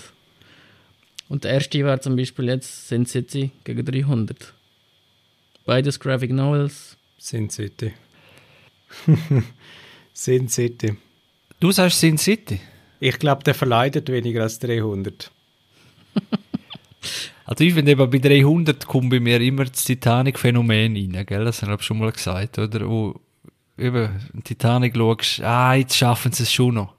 Und der erste war zum Beispiel jetzt Sin City gegen 300. Beides Graphic Novels. Sin City. *laughs* Sin City. Du sagst Sin City? Ich glaube, der verleidet weniger als 300. *laughs* also ich finde eben, bei 300 kommt bei mir immer das Titanic-Phänomen rein, gell? Das habe ich schon mal gesagt, oder? Wo eben Titanic schaust, ah, jetzt schaffen sie es schon noch.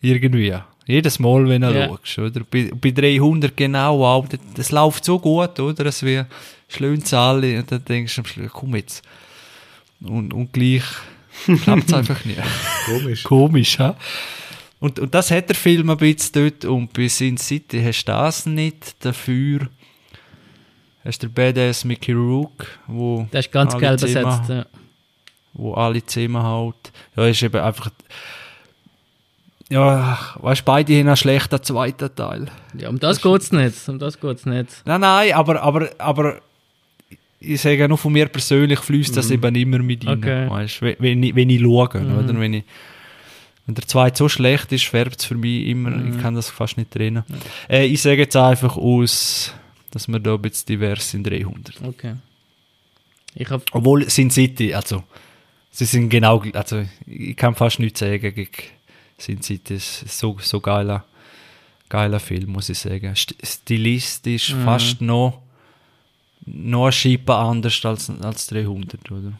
Irgendwie. Jedes Mal, wenn du ja. schaust, oder? Bei, bei 300 genau auch, das, das läuft so gut, oder? Es wir schlönen alle und dann denkst du, komm jetzt. Und, und gleich klappt es *laughs* einfach nicht. Komisch. Komisch, ja. Und, und das hat der Film ein bisschen dort. Und bei Sin City hast du das nicht. Dafür hast du der Badass Mickey Rook, wo Der ist ganz geil besetzt, ja. Wo alle zusammen hält. Ja, ist eben einfach... Ja, weißt du, beide haben einen schlechten zweiten Teil. Ja, um das geht es nicht. Um das geht's nicht. Nein, nein, aber, aber, aber ich sage nur von mir persönlich fließt das mhm. eben immer mit rein. Okay. Weißt, wenn, ich, wenn ich schaue, mhm. oder? Wenn ich, wenn der zweite so schlecht ist, färbt es für mich immer, mhm. ich kann das fast nicht trennen. Äh, ich sage jetzt einfach aus, dass wir da ein bisschen divers sind, 300. Okay. Ich hab Obwohl Sin City, also, sie sind genau, also, ich kann fast nichts sagen gegen Sin City, es ist so, so geiler, geiler Film, muss ich sagen. Stilistisch mhm. fast noch, noch ein Schippe anders als, als 300, oder?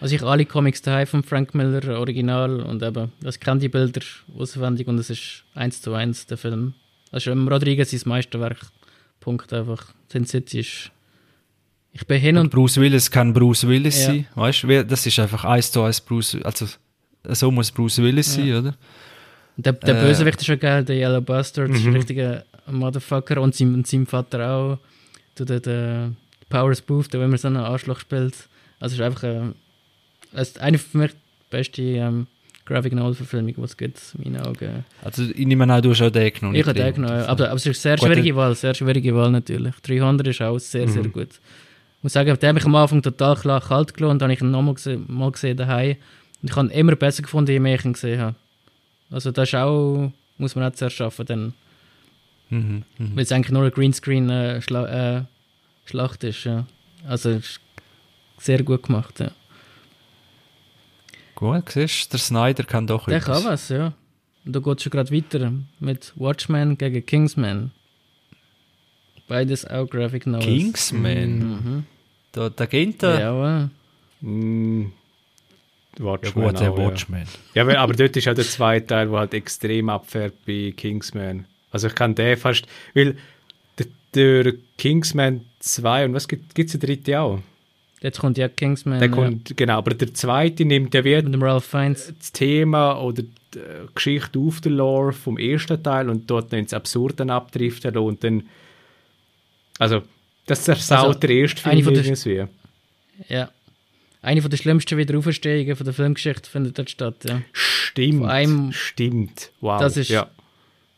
Also ich habe alle Comics daheim von Frank Miller Original und eben, ich kenne die Bilder auswendig und es ist eins zu eins der Film. Also Rodriguez ist Meisterwerk. Punkt einfach. Sin City ist Ich bin hin Und und Bruce Willis kann Bruce Willis Ja. sein, weißt du? Das ist einfach eins zu eins Bruce, also so muss Bruce Willis sein, oder? der, der Äh. Bösewicht ist schon geil, der Yellow Bastard, ist ein Mhm. richtiger Motherfucker und sein, und sein Vater auch. Du, der, der Powers Booth, der immer so einen Arschloch spielt. Also ist einfach äh, es ist eine für mich die beste ähm, Graphic Novel Verfilmung, die es gibt, in meinen Augen. Also ich nehme an, du hast auch den genommen. Ich habe den genommen, ja. aber, aber es ist eine sehr schwierige Wahl, sehr schwierige Wahl natürlich. 300 ist auch sehr, sehr Mhm. gut. Ich muss sagen, den habe ich am Anfang total klar kalt gelassen und dann habe ich ihn nochmal gesehen, mal gesehen daheim. Und ich habe ihn immer besser gefunden, je mehr ich ihn gesehen habe. Also das ist auch, muss man auch zuerst schaffen, dann, Mhm, mhm. weil es eigentlich nur eine Greenscreen äh, äh, Schlacht ist. Ja. Also ist sehr gut gemacht, ja. Gut, siehst du, der Snyder kann doch Der etwas. kann was, ja. Und da geht es schon gerade weiter mit Watchmen gegen Kingsman. Beides auch Graphic Novels. Kingsman. Mhm. Da, da geht er. Ja, aber Mm, Ja, Watchmen gut, der auch, ja. Watchmen. Ja, weil- aber dort ist auch der zweite Teil, der halt extrem abfährt bei Kingsman. Also ich kann den fast, weil der, der Kingsman 2 und was gibt es der dritte auch? jetzt kommt ja Kingsman Der ja, kommt, genau, aber der zweite nimmt ja wieder das Thema oder die äh, Geschichte auf der Lore vom ersten Teil und dort ins Absurden abdriften und dann, also das zersaut Also, der erste Film von der- irgendwie. Ja. Eine von der schlimmsten Wiederauferstehungen von der Filmgeschichte findet dort statt. Ja. Stimmt, Von einem- stimmt, wow. Das ist- ja,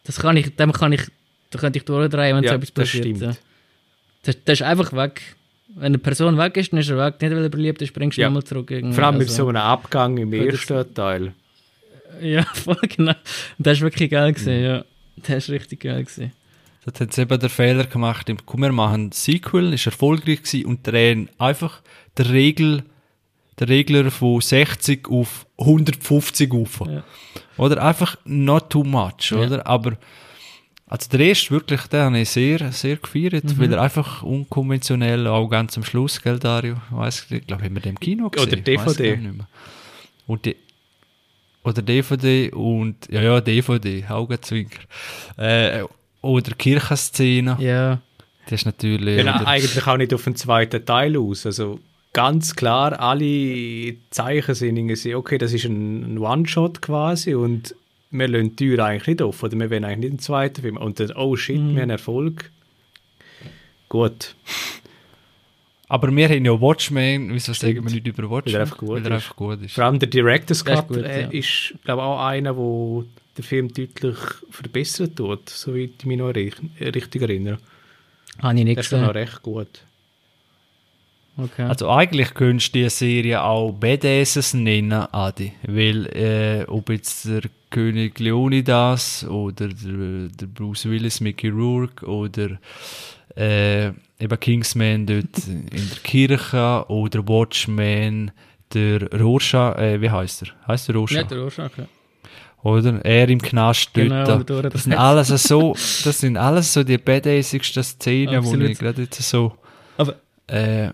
Das kann ich, dem kann ich, da könnte ich durchdrehen, wenn ja so etwas das passiert. stimmt. Ja. Das, das ist einfach weg. Wenn eine Person weg ist, dann ist er weg. Nicht, weil er beliebt ist, bringst du Ja. nochmal zurück. irgendwie. Vor allem mit Also, so einem Abgang im ersten Teil. Ja, *laughs* voll genau. Und das ist wirklich geil Mhm. gewesen, ja. Das ist richtig geil gewesen. Da hat sie eben den Fehler gemacht, im- komm, wir machen ein Sequel, ist erfolgreich gewesen und drehen einfach der Regel, der Regler von 60 auf 150 auf. Ja. Oder einfach not too much, Ja. oder? Aber, also der erste wirklich, den habe ich sehr, sehr gefeiert, Mhm. weil er einfach unkonventionell, auch ganz am Schluss, gell, Dario? Weiss, ich glaube, haben wir den im Kino gesehen? Oder DVD. Und die, oder DVD und, ja, ja, DVD, Augenzwinker. Äh, oder Kirchenszene, Ja, das ist natürlich, Ja, eigentlich auch nicht auf den zweiten Teil aus. Also ganz klar, alle Zeichen sind irgendwie, okay, das ist ein, ein One-Shot quasi und wir lassen die Tür eigentlich nicht offen oder wir wollen eigentlich nicht einen zweiten Film. Und dann, oh shit, wir haben Erfolg. Gut. aber wir haben ja Watchmen, wieso sagen wir nicht über Watchmen? Weil er einfach gut Weil er ist. einfach gut ist. Vor allem der Director's ist Cut gut, äh, ja. ist, glaube ich, auch einer, wo der Film deutlich verbessert tut, soweit ich mich noch ri- richtig erinnere. habe ich nicht Der ist noch gesehen. recht gut. Okay. Also eigentlich könntest du die Serie auch Badasses nennen, Adi. Weil, äh, ob jetzt der König Leonidas oder der, der Bruce Willis, Mickey Rourke oder äh, eben Kingsman dort in der Kirche oder Watchmen, der Rorschach, äh, wie heißt er? Heißt der Rorschach? Nicht der Ursache. Ja. Oder? Er im Knast dort. Genau, da. das sind alles so, das sind alles so die badassigsten Szenen, wo Absolut. ich gerade jetzt so, Aber äh,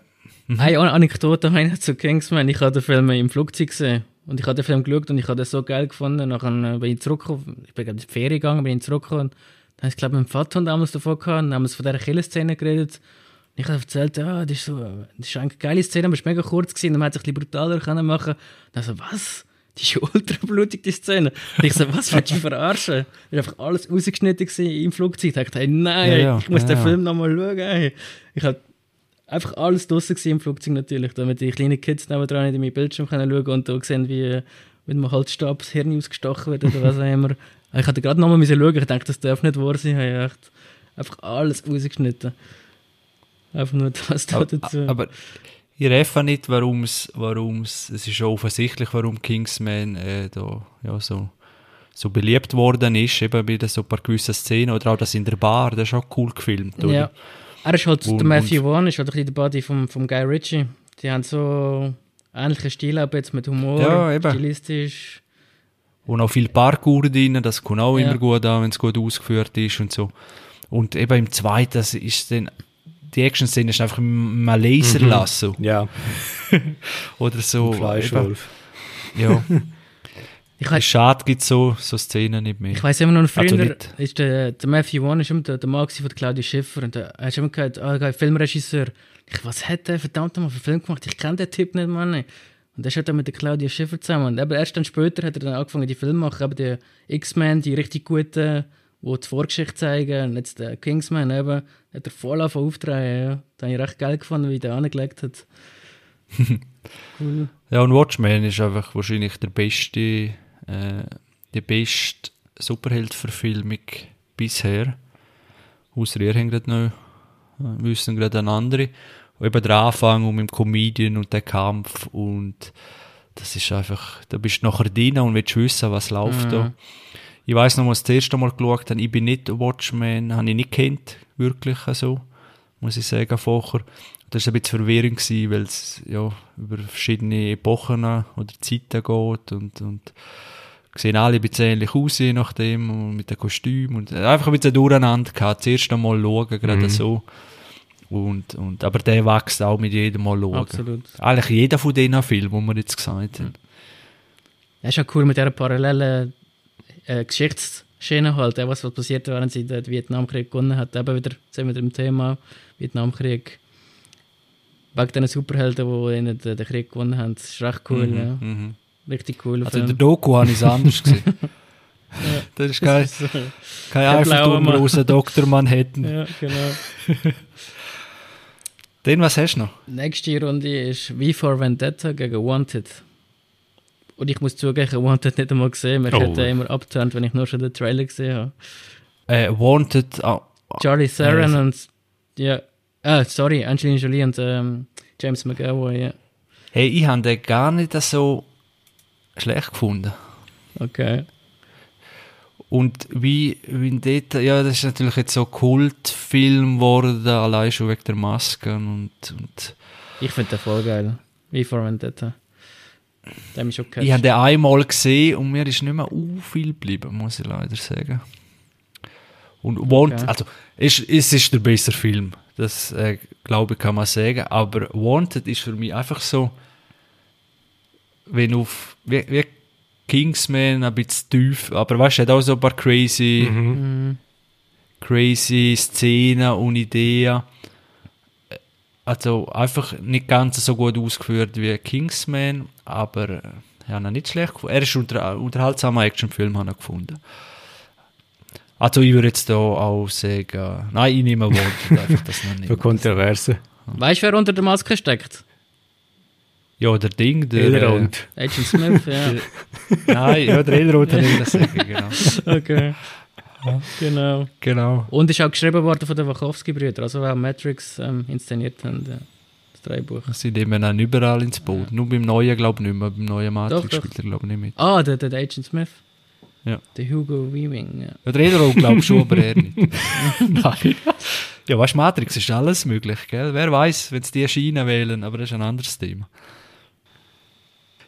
Eine An- Anekdote habe ich zu Kingsman. Ich habe den Film im Flugzeug gesehen. Und ich habe den Film geschaut und ich habe den so geil gefunden. Nachher äh, bin ich zurückgekommen. Ich bin gerade in die Ferien gegangen, bin ich zurückgekommen. Dann habe ich, glaube ich, mit dem Vater damals davon gehabt. Und haben wir von dieser Killerszene geredet. Und ich habe erzählt, ja, das ist, so, das ist eigentlich eine geile Szene, aber es war mega kurz gewesen. Und man hätte es ein bisschen brutaler können machen Und dann so, was? Die ist ja ultra blutig, die Szene. Und ich so, was willst du verarschen? Da war einfach alles rausgeschnitten im Flugzeug. Ich dachte, hey, nein, Ja, ja, ich muss ja, den. Film nochmal schauen. Ey. Ich habe einfach alles draussen gewesen im Flugzeug natürlich, damit die kleinen Kids nebenan nicht in meinen Bildschirm können schauen und da sehen, wie wenn man halt Stab das Hirn ausgestochen wird oder was auch immer. *laughs* Ich hatte gerade nochmal schauen, ich dachte, das darf nicht wahr sein. Ich habe echt einfach alles rausgeschnitten. Einfach nur das da dazu. aber ich reffe nicht, warum es, es ist schon offensichtlich, warum Kingsman äh, da, ja, so, so beliebt worden ist, eben bei so ein paar gewissen Szenen, oder auch das in der Bar, das ist auch cool gefilmt, oder? ja. Er ist halt, Und- der Matthew Vaughn ist halt ein bisschen der Buddy vom, vom Guy Ritchie. Die haben so ähnlichen Stil, aber jetzt mit Humor, Ja, eben. stilistisch. Und auch viel Parkour drin, das kommt auch Ja. immer gut an, wenn es gut ausgeführt ist und so. Und eben im zweiten, das ist dann, die Action-Szene ist einfach mal Laserlasso Ja, *laughs* oder so. eben, Fleischwolf. ja. *laughs* Ich Es weiß schade, gibt so, so Szenen nicht mehr. Ich weiß immer noch, früher Also nicht- ist der, der Matthew Vaughn ist immer der, der Mann von Claudia Schiffer und der, er hat immer gesagt, ah, geil, Filmregisseur. Ich, was hat der verdammt nochmal für einen Film gemacht? Ich kenne den Typ nicht, Mann. Und der ist halt dann mit der Claudia Schiffer zusammen. Und aber erst dann später hat er dann angefangen, die Filme zu machen. Aber die X-Men, die richtig guten, die die Vorgeschichte zeigen. Und jetzt der Kingsman eben, hat er voll angefangen auftreten. Ja. Da habe ich recht geil gefunden, wie der angelegt hat. *laughs* cool. Ja, und Watchmen ist einfach wahrscheinlich der beste, äh, die beste Superheld-Verfilmung bisher. Außer ihr habt gerade noch, äh, wissen gerade eine andere. Und eben der Anfang und mit dem Comedian und der Kampf und das ist einfach, da bist du nachher drin und willst wissen, was läuft da. Ich weiß noch, als ich das erste Mal geschaut habe, ich bin nicht Watchmen, habe ich nicht kennt, wirklich so, muss ich sagen, vorher. Das war ein bisschen verwirrend, gewesen, weil es ja, über verschiedene Epochen oder Zeiten geht und, und sehen alle ein bisschen ähnlich aus, je nachdem, und mit den Kostümen und einfach ein bisschen durcheinander gehabt. Das erste Mal schauen, gerade so. Und, und, aber der wächst auch mit jedem Mal schauen. Absolut. Eigentlich jeder von diesen Filmen, die wir jetzt gesagt haben. Das ist auch cool mit dieser parallelen äh, Geschichtsschiene halt, äh, was, was passiert, während sie den Vietnamkrieg gewonnen hat. Eben wieder, sind wir wieder im Thema Vietnamkrieg. Wegen diesen Superhelden, die ihnen den, den Krieg gewonnen haben. Das ist recht cool, ja. Mhm. Richtig cool. Also in der Doku habe ich es *laughs* anders gesehen. Das ist kein, kein Mann. Einfallturm Dr. Manhattan. ja, genau. *laughs* Den, was hast du noch? Nächste Runde ist V for Vendetta gegen Wanted. Und ich muss zugeben, ich habe Wanted nicht einmal gesehen. Mir Oh. hat immer abgeturnt, wenn ich nur schon den Trailer gesehen habe. Äh, Wanted. ah, Charlie Theron Ja. und ja, ah, sorry, Angelina Jolie und ähm, James McAvoy, ja. hey, ich habe den gar nicht so schlecht gefunden. Okay. Und wie, wie dort, ja, das ist natürlich jetzt so Kultfilm geworden, allein schon wegen der Masken und, und Ich finde den voll geil. Wie Vendetta. Der hat mich schon ich habe den einmal gesehen und mir ist nicht mehr u viel geblieben, muss ich leider sagen. Und Okay. also es, es ist der bessere Film, das äh, glaube ich kann man sagen, aber Wanted ist für mich einfach so, wenn auf, wie, wie Kingsman ein bisschen tief, aber weißt du, hat auch so ein paar crazy, Mhm. crazy Szenen und Ideen. Also einfach nicht ganz so gut ausgeführt wie Kingsman, aber äh, ich habe ihn nicht schlecht gefunden. Er ist unter, unterhaltsamer Actionfilm, habe ich gefunden. Also ich würde jetzt da auch sagen, nein, ich nehme Wort, einfach das noch Für nicht. Kontroverse. Weißt du, wer unter der Maske steckt? Ja, der Ding, der... Elrond. Agent Smith, ja. *laughs* Äh, nein, ja, der Elrond hat ich das sagen, genau. Okay. genau. genau. Und ist auch geschrieben worden von den Wachowski-Brüdern, also wer Matrix ähm, inszeniert haben, ja. das Drehbuch. Sie nehmen dann überall ins Boot. Nur beim neuen, glaube ich, nicht mehr. Beim neuen Matrix Doch, doch. spielt er, glaube ich, nicht mit. Ah, der, der, der Agent Smith. Ja. Der Hugo Weaving, ja. Ja, der Elrond glaube ich schon, aber er nicht. *laughs* Nein. Ja, weißt du, Matrix ist alles möglich, gell? Wer weiß, wenn sie die Schiene wählen, aber das ist ein anderes Thema.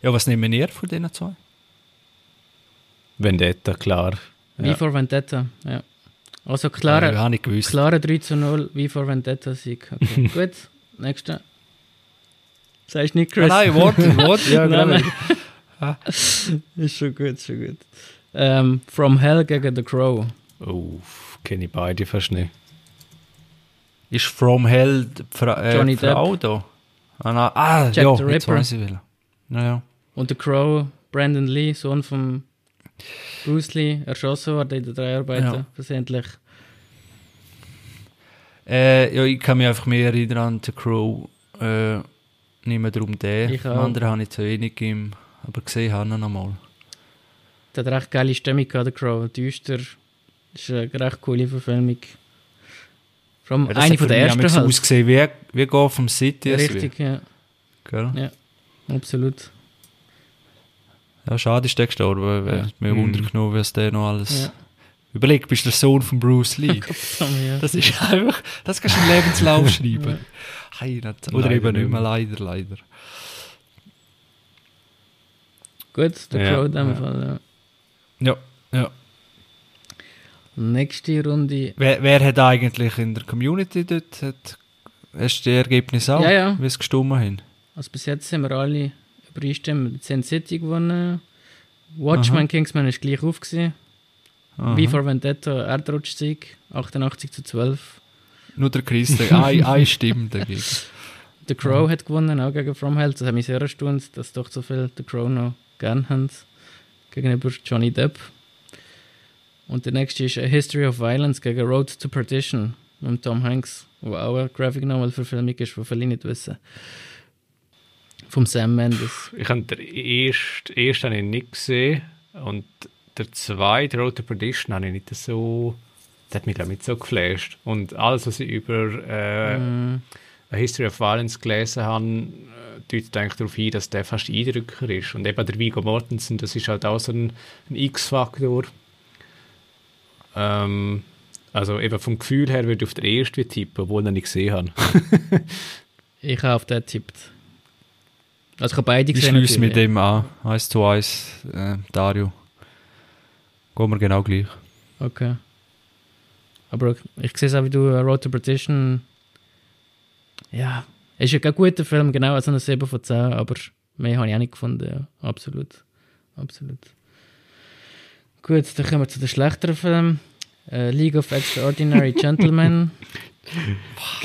Ja, was nehmen ihr von diesen zwei? Vendetta, klar. Wie Ja. for Vendetta, ja. Also Ja, klare, ich gewusst. klare 3 zu 0, wie for Vendetta Sieg. Okay. *laughs* Gut, nächste. Sagst du nicht, Chris? Ah, nein, Wort, Wort. *laughs* Ja, Nein, genau. Ist schon gut, schon gut. Ähm, From Hell gegen The Crow. Oh, kenne ich beide fast nicht. Ist From Hell die Fra äh, Johnny Frau da? Ah, nein. ah Jack ja, the jetzt Ripper. weiß ich. Naja. Und The Crow, Brandon Lee, Sohn von Bruce Lee, erschossen worden in den Dreharbeiten, Ja. versehentlich. Äh, ja, ich kann mich einfach mehr erinnern an The Crow. Äh, nicht mehr darum den. Ich Den auch. anderen habe ich zu wenig im, aber gesehen habe ich ihn noch mal. Der hat recht geile Stimmung gehabt, The Crow. Düster. ist eine recht coole Verfilmung. Vor allem Ja, das eine von der ersten halt. ausgesehen wie, wie Gotham City. es Richtig, ja. Gell? ja. Absolut. Ja, schade ist der gestorben. weil Ja. Mir Mhm. Wunder genommen, was der noch alles... Ja. Überleg, bist du der Sohn von Bruce Lee. *laughs* das ist einfach... Das kannst du im Lebenslauf schreiben. Hey, nicht- Oder Leider eben nicht mehr, leider, leider. Gut, The Ja, Crow in dem ja. Fall, ja. Ja, ja. Nächste Runde. Wer, wer hat eigentlich in der Community dort... Hat, hast du die Ergebnisse auch? Ja, ja. Wie es gestimmt haben? Also bis jetzt sind wir alle übereinstimmt. Sin City gewonnen. Watchmen, Aha. Kingsman ist gleich auf gewesen. Aha. Wie vor Vendetta, Erdrutschsieg, 88 zu 12. Nur der Chris, eine, *laughs* eine Stimme dagegen. The Crow hat gewonnen, auch gegen From Hell. Das hat mich sehr erstaunt, dass doch so viel The Crow noch gern haben. Gegenüber Johnny Depp. Und der nächste ist A History of Violence gegen Road to Perdition mit Tom Hanks, wo auch eine Graphic Novel Verfilmung ist, die viele nicht wissen. Vom Sam Mendes. Ich habe den ersten, ersten habe ich nicht gesehen und der zweite, Road to Perdition, habe ich nicht so... Der hat mich nicht so geflasht. Und alles, was ich über äh, Mm, A History of Violence gelesen habe, deutet eigentlich darauf hin, dass der fast Eindrücker ist. Und eben der Viggo Mortensen, das ist halt auch so ein, ein X-Faktor. Ähm, also eben vom Gefühl her würde ich auf den ersten tippen, obwohl ich ihn nicht gesehen habe. *laughs* ich habe auf den getippt. Also ich habe beide Ich gesehen. schließe mit dem an. Eins zu eins, äh, Dario. Gehen wir genau gleich. Okay. Aber ich sehe es auch wie du, äh, Road to Perdition. Ja, ist ja kein guter Film, genau, also eine 7 von 10, aber mehr habe ich auch nicht gefunden, ja. Absolut. Absolut. Gut, dann kommen wir zu den schlechteren Filmen. Äh, League of Extraordinary *laughs* Gentlemen.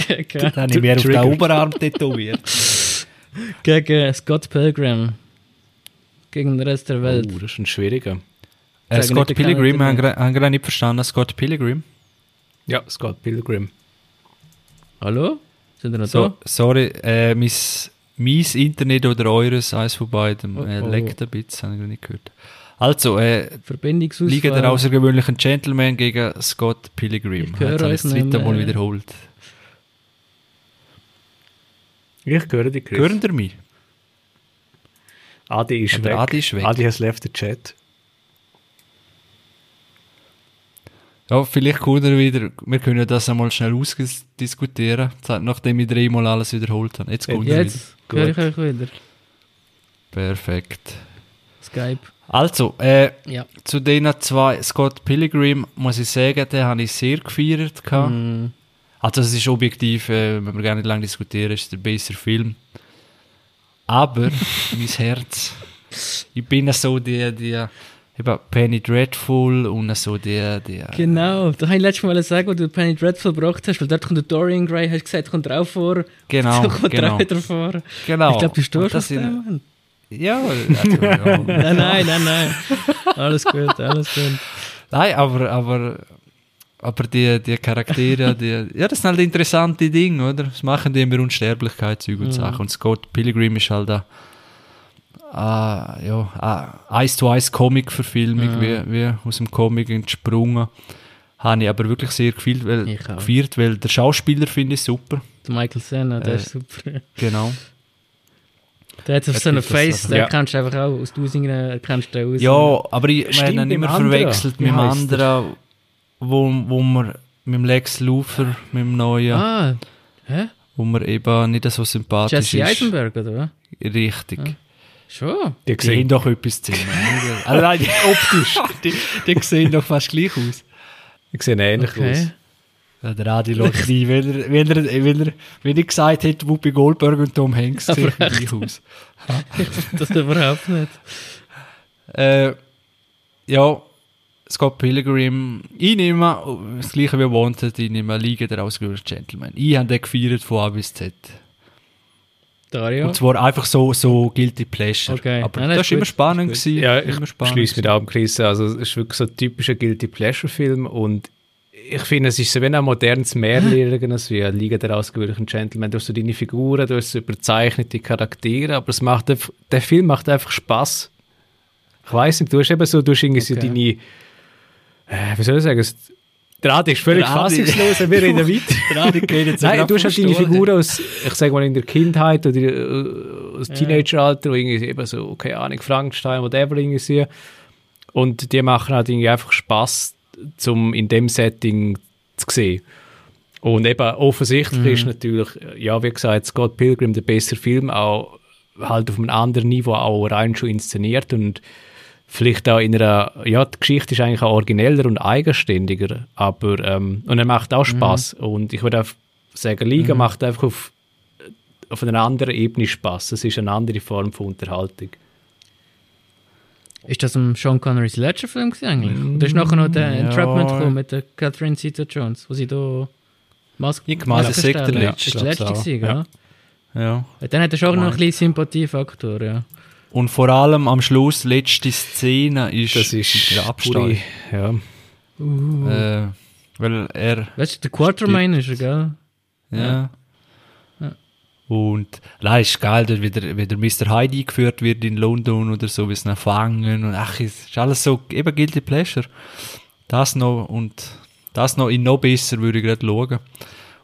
gegen, Dann habe ich mir auf den. Oberarm tätowiert. *laughs* gegen Scott Pilgrim. Gegen den Rest der Welt. Oh, das ist ein schwieriger. Äh, Scott Pilgrim, haben gerade nicht verstanden. Scott Pilgrim. Ja, Scott Pilgrim. Hallo? Sind wir noch So, sorry, äh, mein, mein Internet oder eures, eins von beiden, Oh, äh, oh. leckt ein bisschen, habe ich noch nicht gehört. Also, äh, da? Liga der außergewöhnlichen Gentleman gegen Scott Pilgrim. Ich höre euch das dritte nicht Mal wiederholt. Ich höre dich, Chris. Hören ihr mich? Adi ist Aber weg. Adi ist weg. Adi has left the chat. Ja, vielleicht kommt er wieder. Wir können das einmal schnell ausdiskutieren, nachdem ich dreimal alles wiederholt habe. Jetzt kommt er wieder. Jetzt höre ich euch wieder. Perfekt. Skype. Also, äh, Ja. zu den zwei, Scott Pilgrim, muss ich sagen, den habe ich sehr gefeiert. Mm, Also es ist objektiv, äh, wenn wir gar nicht lange diskutieren, ist der bessere Film. Aber *laughs* mein Herz, ich bin so die, die eben Penny Dreadful und so die, die Genau, da habe ich letztes Mal sagen, wo du Penny Dreadful gebracht hast, weil dort kommt der Dorian Gray, hast du gesagt, kommt auch vor. genau, *laughs* kommt genau, wieder vor. genau. Ich glaube, du stehst das Mann. Ja, also. *laughs* Nein, nein, nein, nein. Alles gut, alles gut. Nein, aber, aber, aber die, die Charaktere, die, ja, das sind halt interessante Dinge, oder? Das machen die immer Unsterblichkeit, Zeug und Mhm. Sachen. Und Scott Pilgrim ist halt da, ah, ja, ah, eins zu eins Comic-Verfilmung, Mhm. wie, wie aus dem Comic entsprungen. Habe ich aber wirklich sehr gefeiert, weil, gefeiert, weil der Schauspieler finde ich super. Der Michael Senna, der Äh, ist super. Genau. *laughs* Der hat auf Er so das Face, aber. den Ja. kennst du einfach auch aus Tausenden, kennst du den aus. Ja, aber ich meine, nicht beim mehr anderen. verwechselt mit dem anderen, wo, wo wir mit dem Lex Luthor, mit dem neuen, Ah, hä? wo mir eben nicht so sympathisch Jesse ist. Eisenberg, oder was? Richtig. Schon? Die Die sehen doch etwas zusammen. *laughs* also nein, optisch. Die, die sehen doch fast gleich aus. die sehen ähnlich Okay. aus. Ja, der Adi lässt rein, wenn er, wenn er, wenn er, wenn ich gesagt hätte, Whoopi Goldberg und Tom Hanks sehen gleich aus. *laughs* Das überhaupt nicht. Äh, ja, Scott Pilgrim, ich nehme, das gleiche wie Wanted, ich nehme Liga der ausgewählten Gentleman. Ich habe den gefeiert von A bis Z. Dario? Und zwar einfach so, so Guilty Pleasure. Okay. Aber Nein, das das war ist immer spannend. gewesen, Ja, ich schließe mit ab, Chris. Also, es ist wirklich so ein typischer Guilty Pleasure-Film und ich finde, es ist so wie ein modernes Märchen, wie eine Liga der ausgewöhnlichen Gentlemen. Du hast so deine Figuren, du hast so überzeichnete Charaktere, aber es macht einfach, der Film macht einfach Spaß. Ich weiß nicht, du hast eben so, du hast irgendwie so Okay. deine, äh, wie soll ich sagen, der Adi ist völlig fassungslos, wir reden *laughs* weiter. Der Adi geht jetzt Nein, du hast halt deine. Figuren aus, ich sag mal, in der Kindheit oder äh, aus Teenageralter, wo irgendwie eben so, keine Ahnung, Frankenstein, whatever irgendwie sind. Und die machen halt irgendwie einfach Spaß, zum in dem Setting zu sehen. Und eben offensichtlich ist natürlich, ja, wie gesagt, Scott Pilgrim der bessere Film, auch halt auf einem anderen Niveau auch rein schon inszeniert und vielleicht auch in einer, ja, die Geschichte ist eigentlich auch origineller und eigenständiger, aber, ähm, und er macht auch Spaß und ich würde auch sagen, Liga macht einfach auf, auf einer anderen Ebene Spaß. Es ist eine andere Form von Unterhaltung. Ist das ein Sean Connerys letzter Film eigentlich? Oder ist nachher noch der Ja. Entrapment gekommen mit der Catherine Zeta-Jones, wo sie da Maske Ich meine, das ist der letzte, Das ist der letzte Ja. Ja. Ja, Dann hat er schon noch ein bisschen Sympathiefaktor, ja. Und vor allem am Schluss, letzte Szene, ist, Das ist der Abstand. Ja. Uh. Äh, weil er, Weißt du, der Quartermain ist er, gell? ja. Ja. Und nein, ist geil, dort wieder, wieder Mr. Hyde eingeführt wird in London oder so, wie sie ihn fangen und ach, es ist alles so, eben Guilty Pleasure. Das noch und das noch in noch besser würde ich gerade schauen.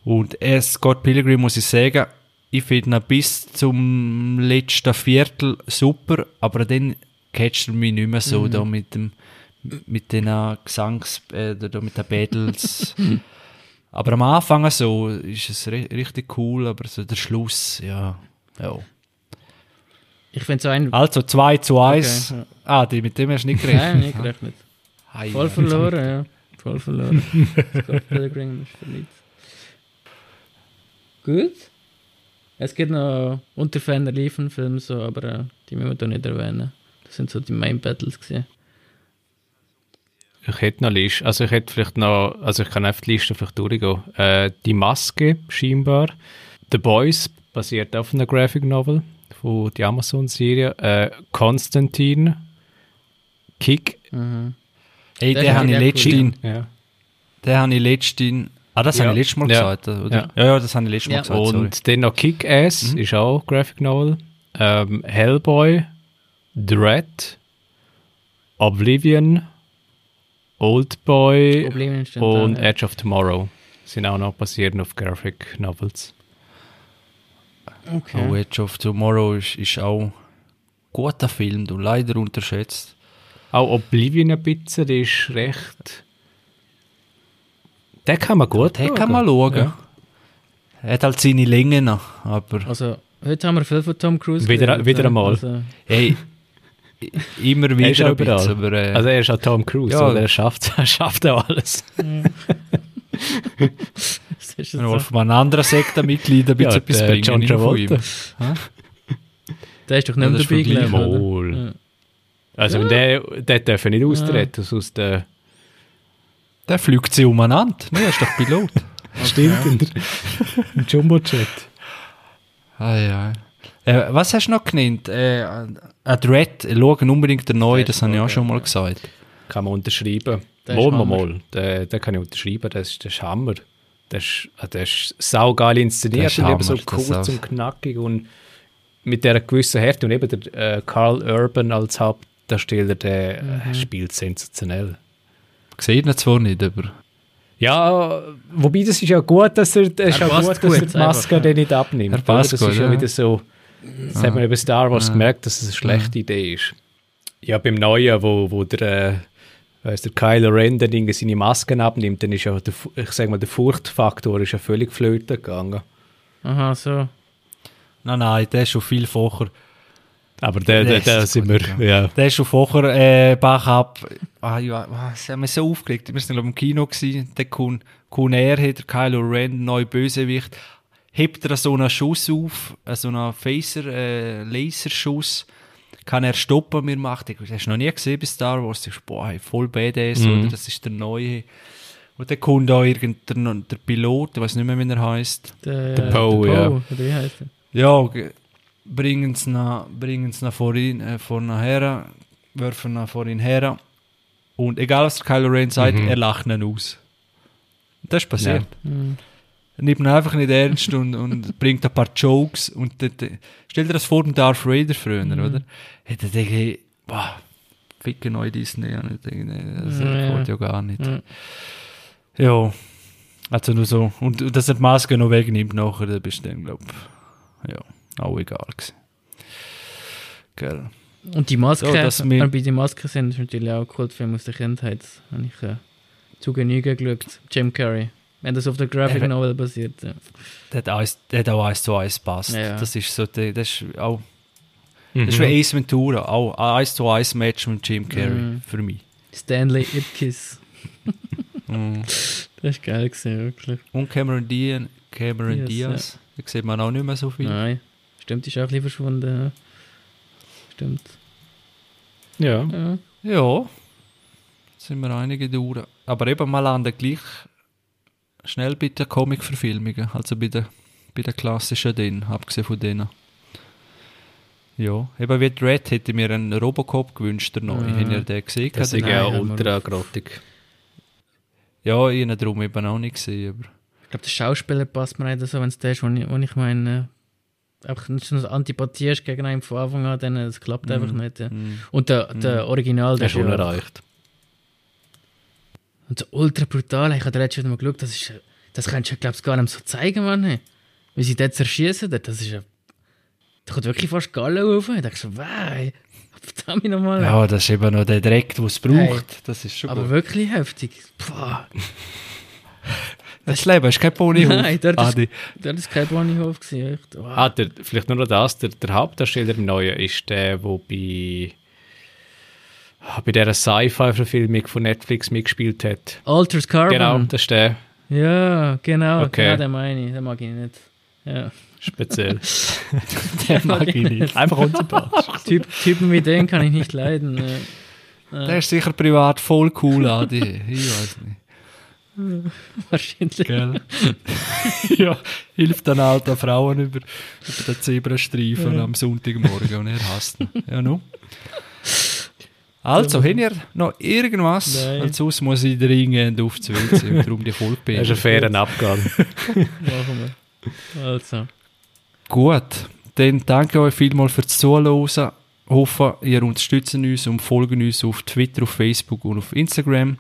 Und äh, Scott Pilgrim muss ich sagen, ich finde ihn bis zum letzten Viertel super, aber dann catcht er mich nicht mehr so da mit dem mit den Gesangs, äh, da mit den Battles. *laughs* aber am Anfang so ist es ri richtig cool, aber so der Schluss, ja, ja. Ich finde so ein... Also 2 zu 1. Okay. Ah, die, mit dem hast du nicht gerechnet. Nein, nicht gerechnet. Ei, Voll verloren, ja. Voll verloren. *laughs* Scott Pilgrim ist verliebt. Gut. Es gibt noch Unterferner Liefen-Filme, so, aber äh, die müssen wir hier nicht erwähnen. Das sind so die Main Battles gewesen. Ich hätte noch Liste, also ich hätte vielleicht noch, also ich kann einfach die Liste vielleicht durchgehen. Äh, die Maske, scheinbar. The Boys, basiert auf einer Graphic Novel von der Amazon-Serie. Äh, Konstantin, Kick, Mhm. Hey, Das den habe ich letztens, ja. den habe ich letztens, ah, das Ja. habe ich letztes Mal Ja. gesagt, oder? Ja. Ja, ja, das habe ich letztes Mal Ja. gesagt, sorry. Und dann noch Kick-Ass, Mhm. ist auch Graphic Novel. Ähm, Hellboy, Dread, Oblivion, Oldboy Problem ist und dann, Edge of Tomorrow. Sind auch noch basierend auf Graphic Novels. Okay. Oh, Edge of Tomorrow ist, ist auch ein guter Film, du leider unterschätzt. Auch Oblivion ein bisschen, der ist recht. Den kann man gut Den kann man schauen. Ja. Er hat halt seine Länge noch, aber Also, heute haben wir viel von Tom Cruise Wieder- geredet, wieder ja. einmal. Also, hey, immer Er ist wieder bisschen, überall. aber äh, Also er ist auch Tom Cruise, Ja. oder? Er schafft, *laughs* er schafft auch alles. *laughs* das ist wenn wir so. von einem anderen Sektenmitglied ein bisschen Ja, etwas bringen. John. Travolta. Der ist doch Ja, nicht mehr dabei, glaube ich. Ja. Also wenn der, der darf nicht austreten, sonst äh, Der fliegt sie umeinander. Nee, er ist doch Pilot. *laughs* stimmt in der im Jumbo-Jet. Ah, ja. Äh, was hast du noch genannt? Äh, äh, Dread, schauen unbedingt den neuen, Der das ist habe ich auch schon mal gesagt. Kann man unterschreiben. Mal, ist mal, Hammer. Den, den kann ich unterschreiben, das ist, das ist Hammer. Das ist, ah, das ist saugeil inszeniert Das ist und eben so Hammer, das kurz und knackig und mit dieser gewissen Härte. Und eben der äh, Carl Urban als Hauptdarsteller, der Mhm. äh, spielt sensationell. Sieht ihn zwar nicht, aber Ja, wobei das ist ja gut, dass er, das ist Er ja gut, dass er die Maske einfach, ja. nicht abnimmt. Er passt? Das ist gut, ja ja. wieder so, das hat man über Star Wars gemerkt, dass es eine schlechte Idee ist. Ja, beim Neuen, wo, wo der, äh, weiss der Kylo Ren dann seine Masken abnimmt, dann ist ja der, ich sag mal, der Furchtfaktor ist ja völlig flöten gegangen. Aha, so. nein, nein, der ist schon viel vorher. Aber da, Das da ist sind wir, ja. Der ist schon vorher äh, Backup. Ah, ja, ah, sie haben mich so aufgeregt. Wir sind im Kino gewesen. Der Kun, Kun er hat der Kylo Ren, neu Bösewicht, hebt er so einen Schuss auf, äh, so einen Phaser, äh, Laserschuss. Kann er stoppen, mir macht. Ich, hast du noch nie gesehen bei Star Wars? Ich, boah, voll BDS, Mhm. oder? Das ist der neue. Und dann kommt da irgendein der Pilot, ich weiß nicht mehr, wie er heißt. Der, Der Poe, ja. Oder wie heißt er? Ja, bringen sie ihn, bringen sie ihn vor ihn, äh, vor ihn her, werfen ihn vor ihn her. Und egal was der Kylo Ren sagt, Mhm. er lacht ihn aus. Das ist passiert. Hm. Er nimmt ihn einfach nicht ernst und, und bringt ein paar Jokes. Und dort, stell dir das vor, dem Darth Vader früher, Mhm. oder? Hätte er denke, boah, ficke neue Disney. Und ich denke, nee, das Ja, geht ja gar nicht. Ja. Ja, also nur so. Und, und dass er die Maske noch wegnimmt nachher, dann bist du dann, glaub ja, auch egal gewesen. Gell. Und die Maske, So, dass wir- bei den Masken sind, ist natürlich auch ein Kultfilm aus der Kindheit. Habe ich äh, zu Genüge geschaut. Jim Carrey. Wenn das auf der Graphic Eben. Novel basiert. Ja. Der hat, eins, der hat auch eins zu eins passt. Ja, ja. Das ist so, der- das ist auch, Mhm. das ist wie Ace Ventura, auch ein eins zu eins Match mit Jim Carrey, Mhm. für mich. Stanley Ipkiss. *laughs* Mhm. Das ist geil gewesen, wirklich. Und Cameron Diaz, Cameron Diaz, Diaz, da sieht man auch nicht mehr so viel. Nein. Stimmt, ist auch ein bisschen verschwunden. Stimmt. Ja. Ja. Ja, jetzt sind wir einige durch. Aber eben mal landen gleich schnell bei den Comic-Verfilmungen, also bei den, bei den klassischen denen, abgesehen von denen. Ja, eben wie Red hätte ich mir einen Robocop gewünscht, der neue. Ja. Habt ihr den gesehen? Das ist ja ultra grottig. Ja, ich habe darum eben auch nicht gesehen. Aber Ich glaube, der Schauspieler passt mir nicht so, wenn es der ist, wo ich, wo ich meine, einfach nicht so eine Antipathie ist gegen einen von Anfang an, dann das klappt einfach nicht. Ja. mm, Und der, der Original, der Das ist ja, unerreicht. und so ultra brutal. Ich habe letztes Mal geschaut, das ist, das kannst du, glaube ich, gar nicht so zeigen, Mann. Wie sie dort zerschießen, das ist ja, da kommt wirklich fast Galle auf. Ich dachte so, wei, verdammt nochmal. ja, das ist eben noch der Dreck, den es braucht. Hey. Das ist schon Aber gut. wirklich heftig. *laughs* Das Leben ist kein Ponyhof. Nein, dort ist- Adi. Das war kein Bahnhof. gewesen, echt. Wow. Ah, der, vielleicht nur noch das, der, der Hauptdarsteller im Neuen ist der, der bei, ah, bei dieser Sci-Fi-Verfilmung von Netflix mitgespielt hat. Alters Carbon. Genau, das ist der. Ja, genau. Okay. Genau, den meine ich. Den mag ich nicht. Ja. Speziell. *laughs* Den mag ich nicht. *laughs* Einfach unsympathisch. Typ, Typen wie den kann ich nicht leiden. Ja. Der ist sicher privat voll cool, Adi. Ich weiß nicht. *laughs* Wahrscheinlich. Gell? *laughs* ja, hilft dann alten Frauen über, über den Zebrastreifen am Sonntagmorgen und er hasst ihn. Ja, nu. Also, habt ihr noch irgendwas? Nein. Weil sonst muss ich dringend auf die WC und darum die Folge Das ist ein fairer Abgang. *laughs* Machen wir. Also. Gut, dann danke euch vielmals fürs Zuhören. Hoffe, ihr unterstützt uns und folgt uns auf Twitter, auf Facebook und auf Instagram.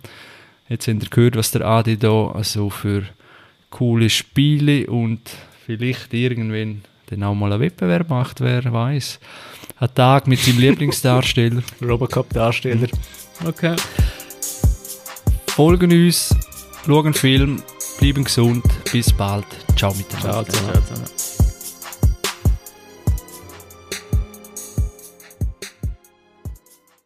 Jetzt habt ihr gehört, was der Adi da also für coole Spiele und vielleicht irgendwann dann auch mal einen Wettbewerb macht, wer weiß. Ein Tag mit seinem Lieblingsdarsteller. *laughs* Robocop-Darsteller. Okay. Folgen uns, schauen Film, bleiben gesund. Bis bald. Ciao miteinander. Ciao. Ciao zusammen.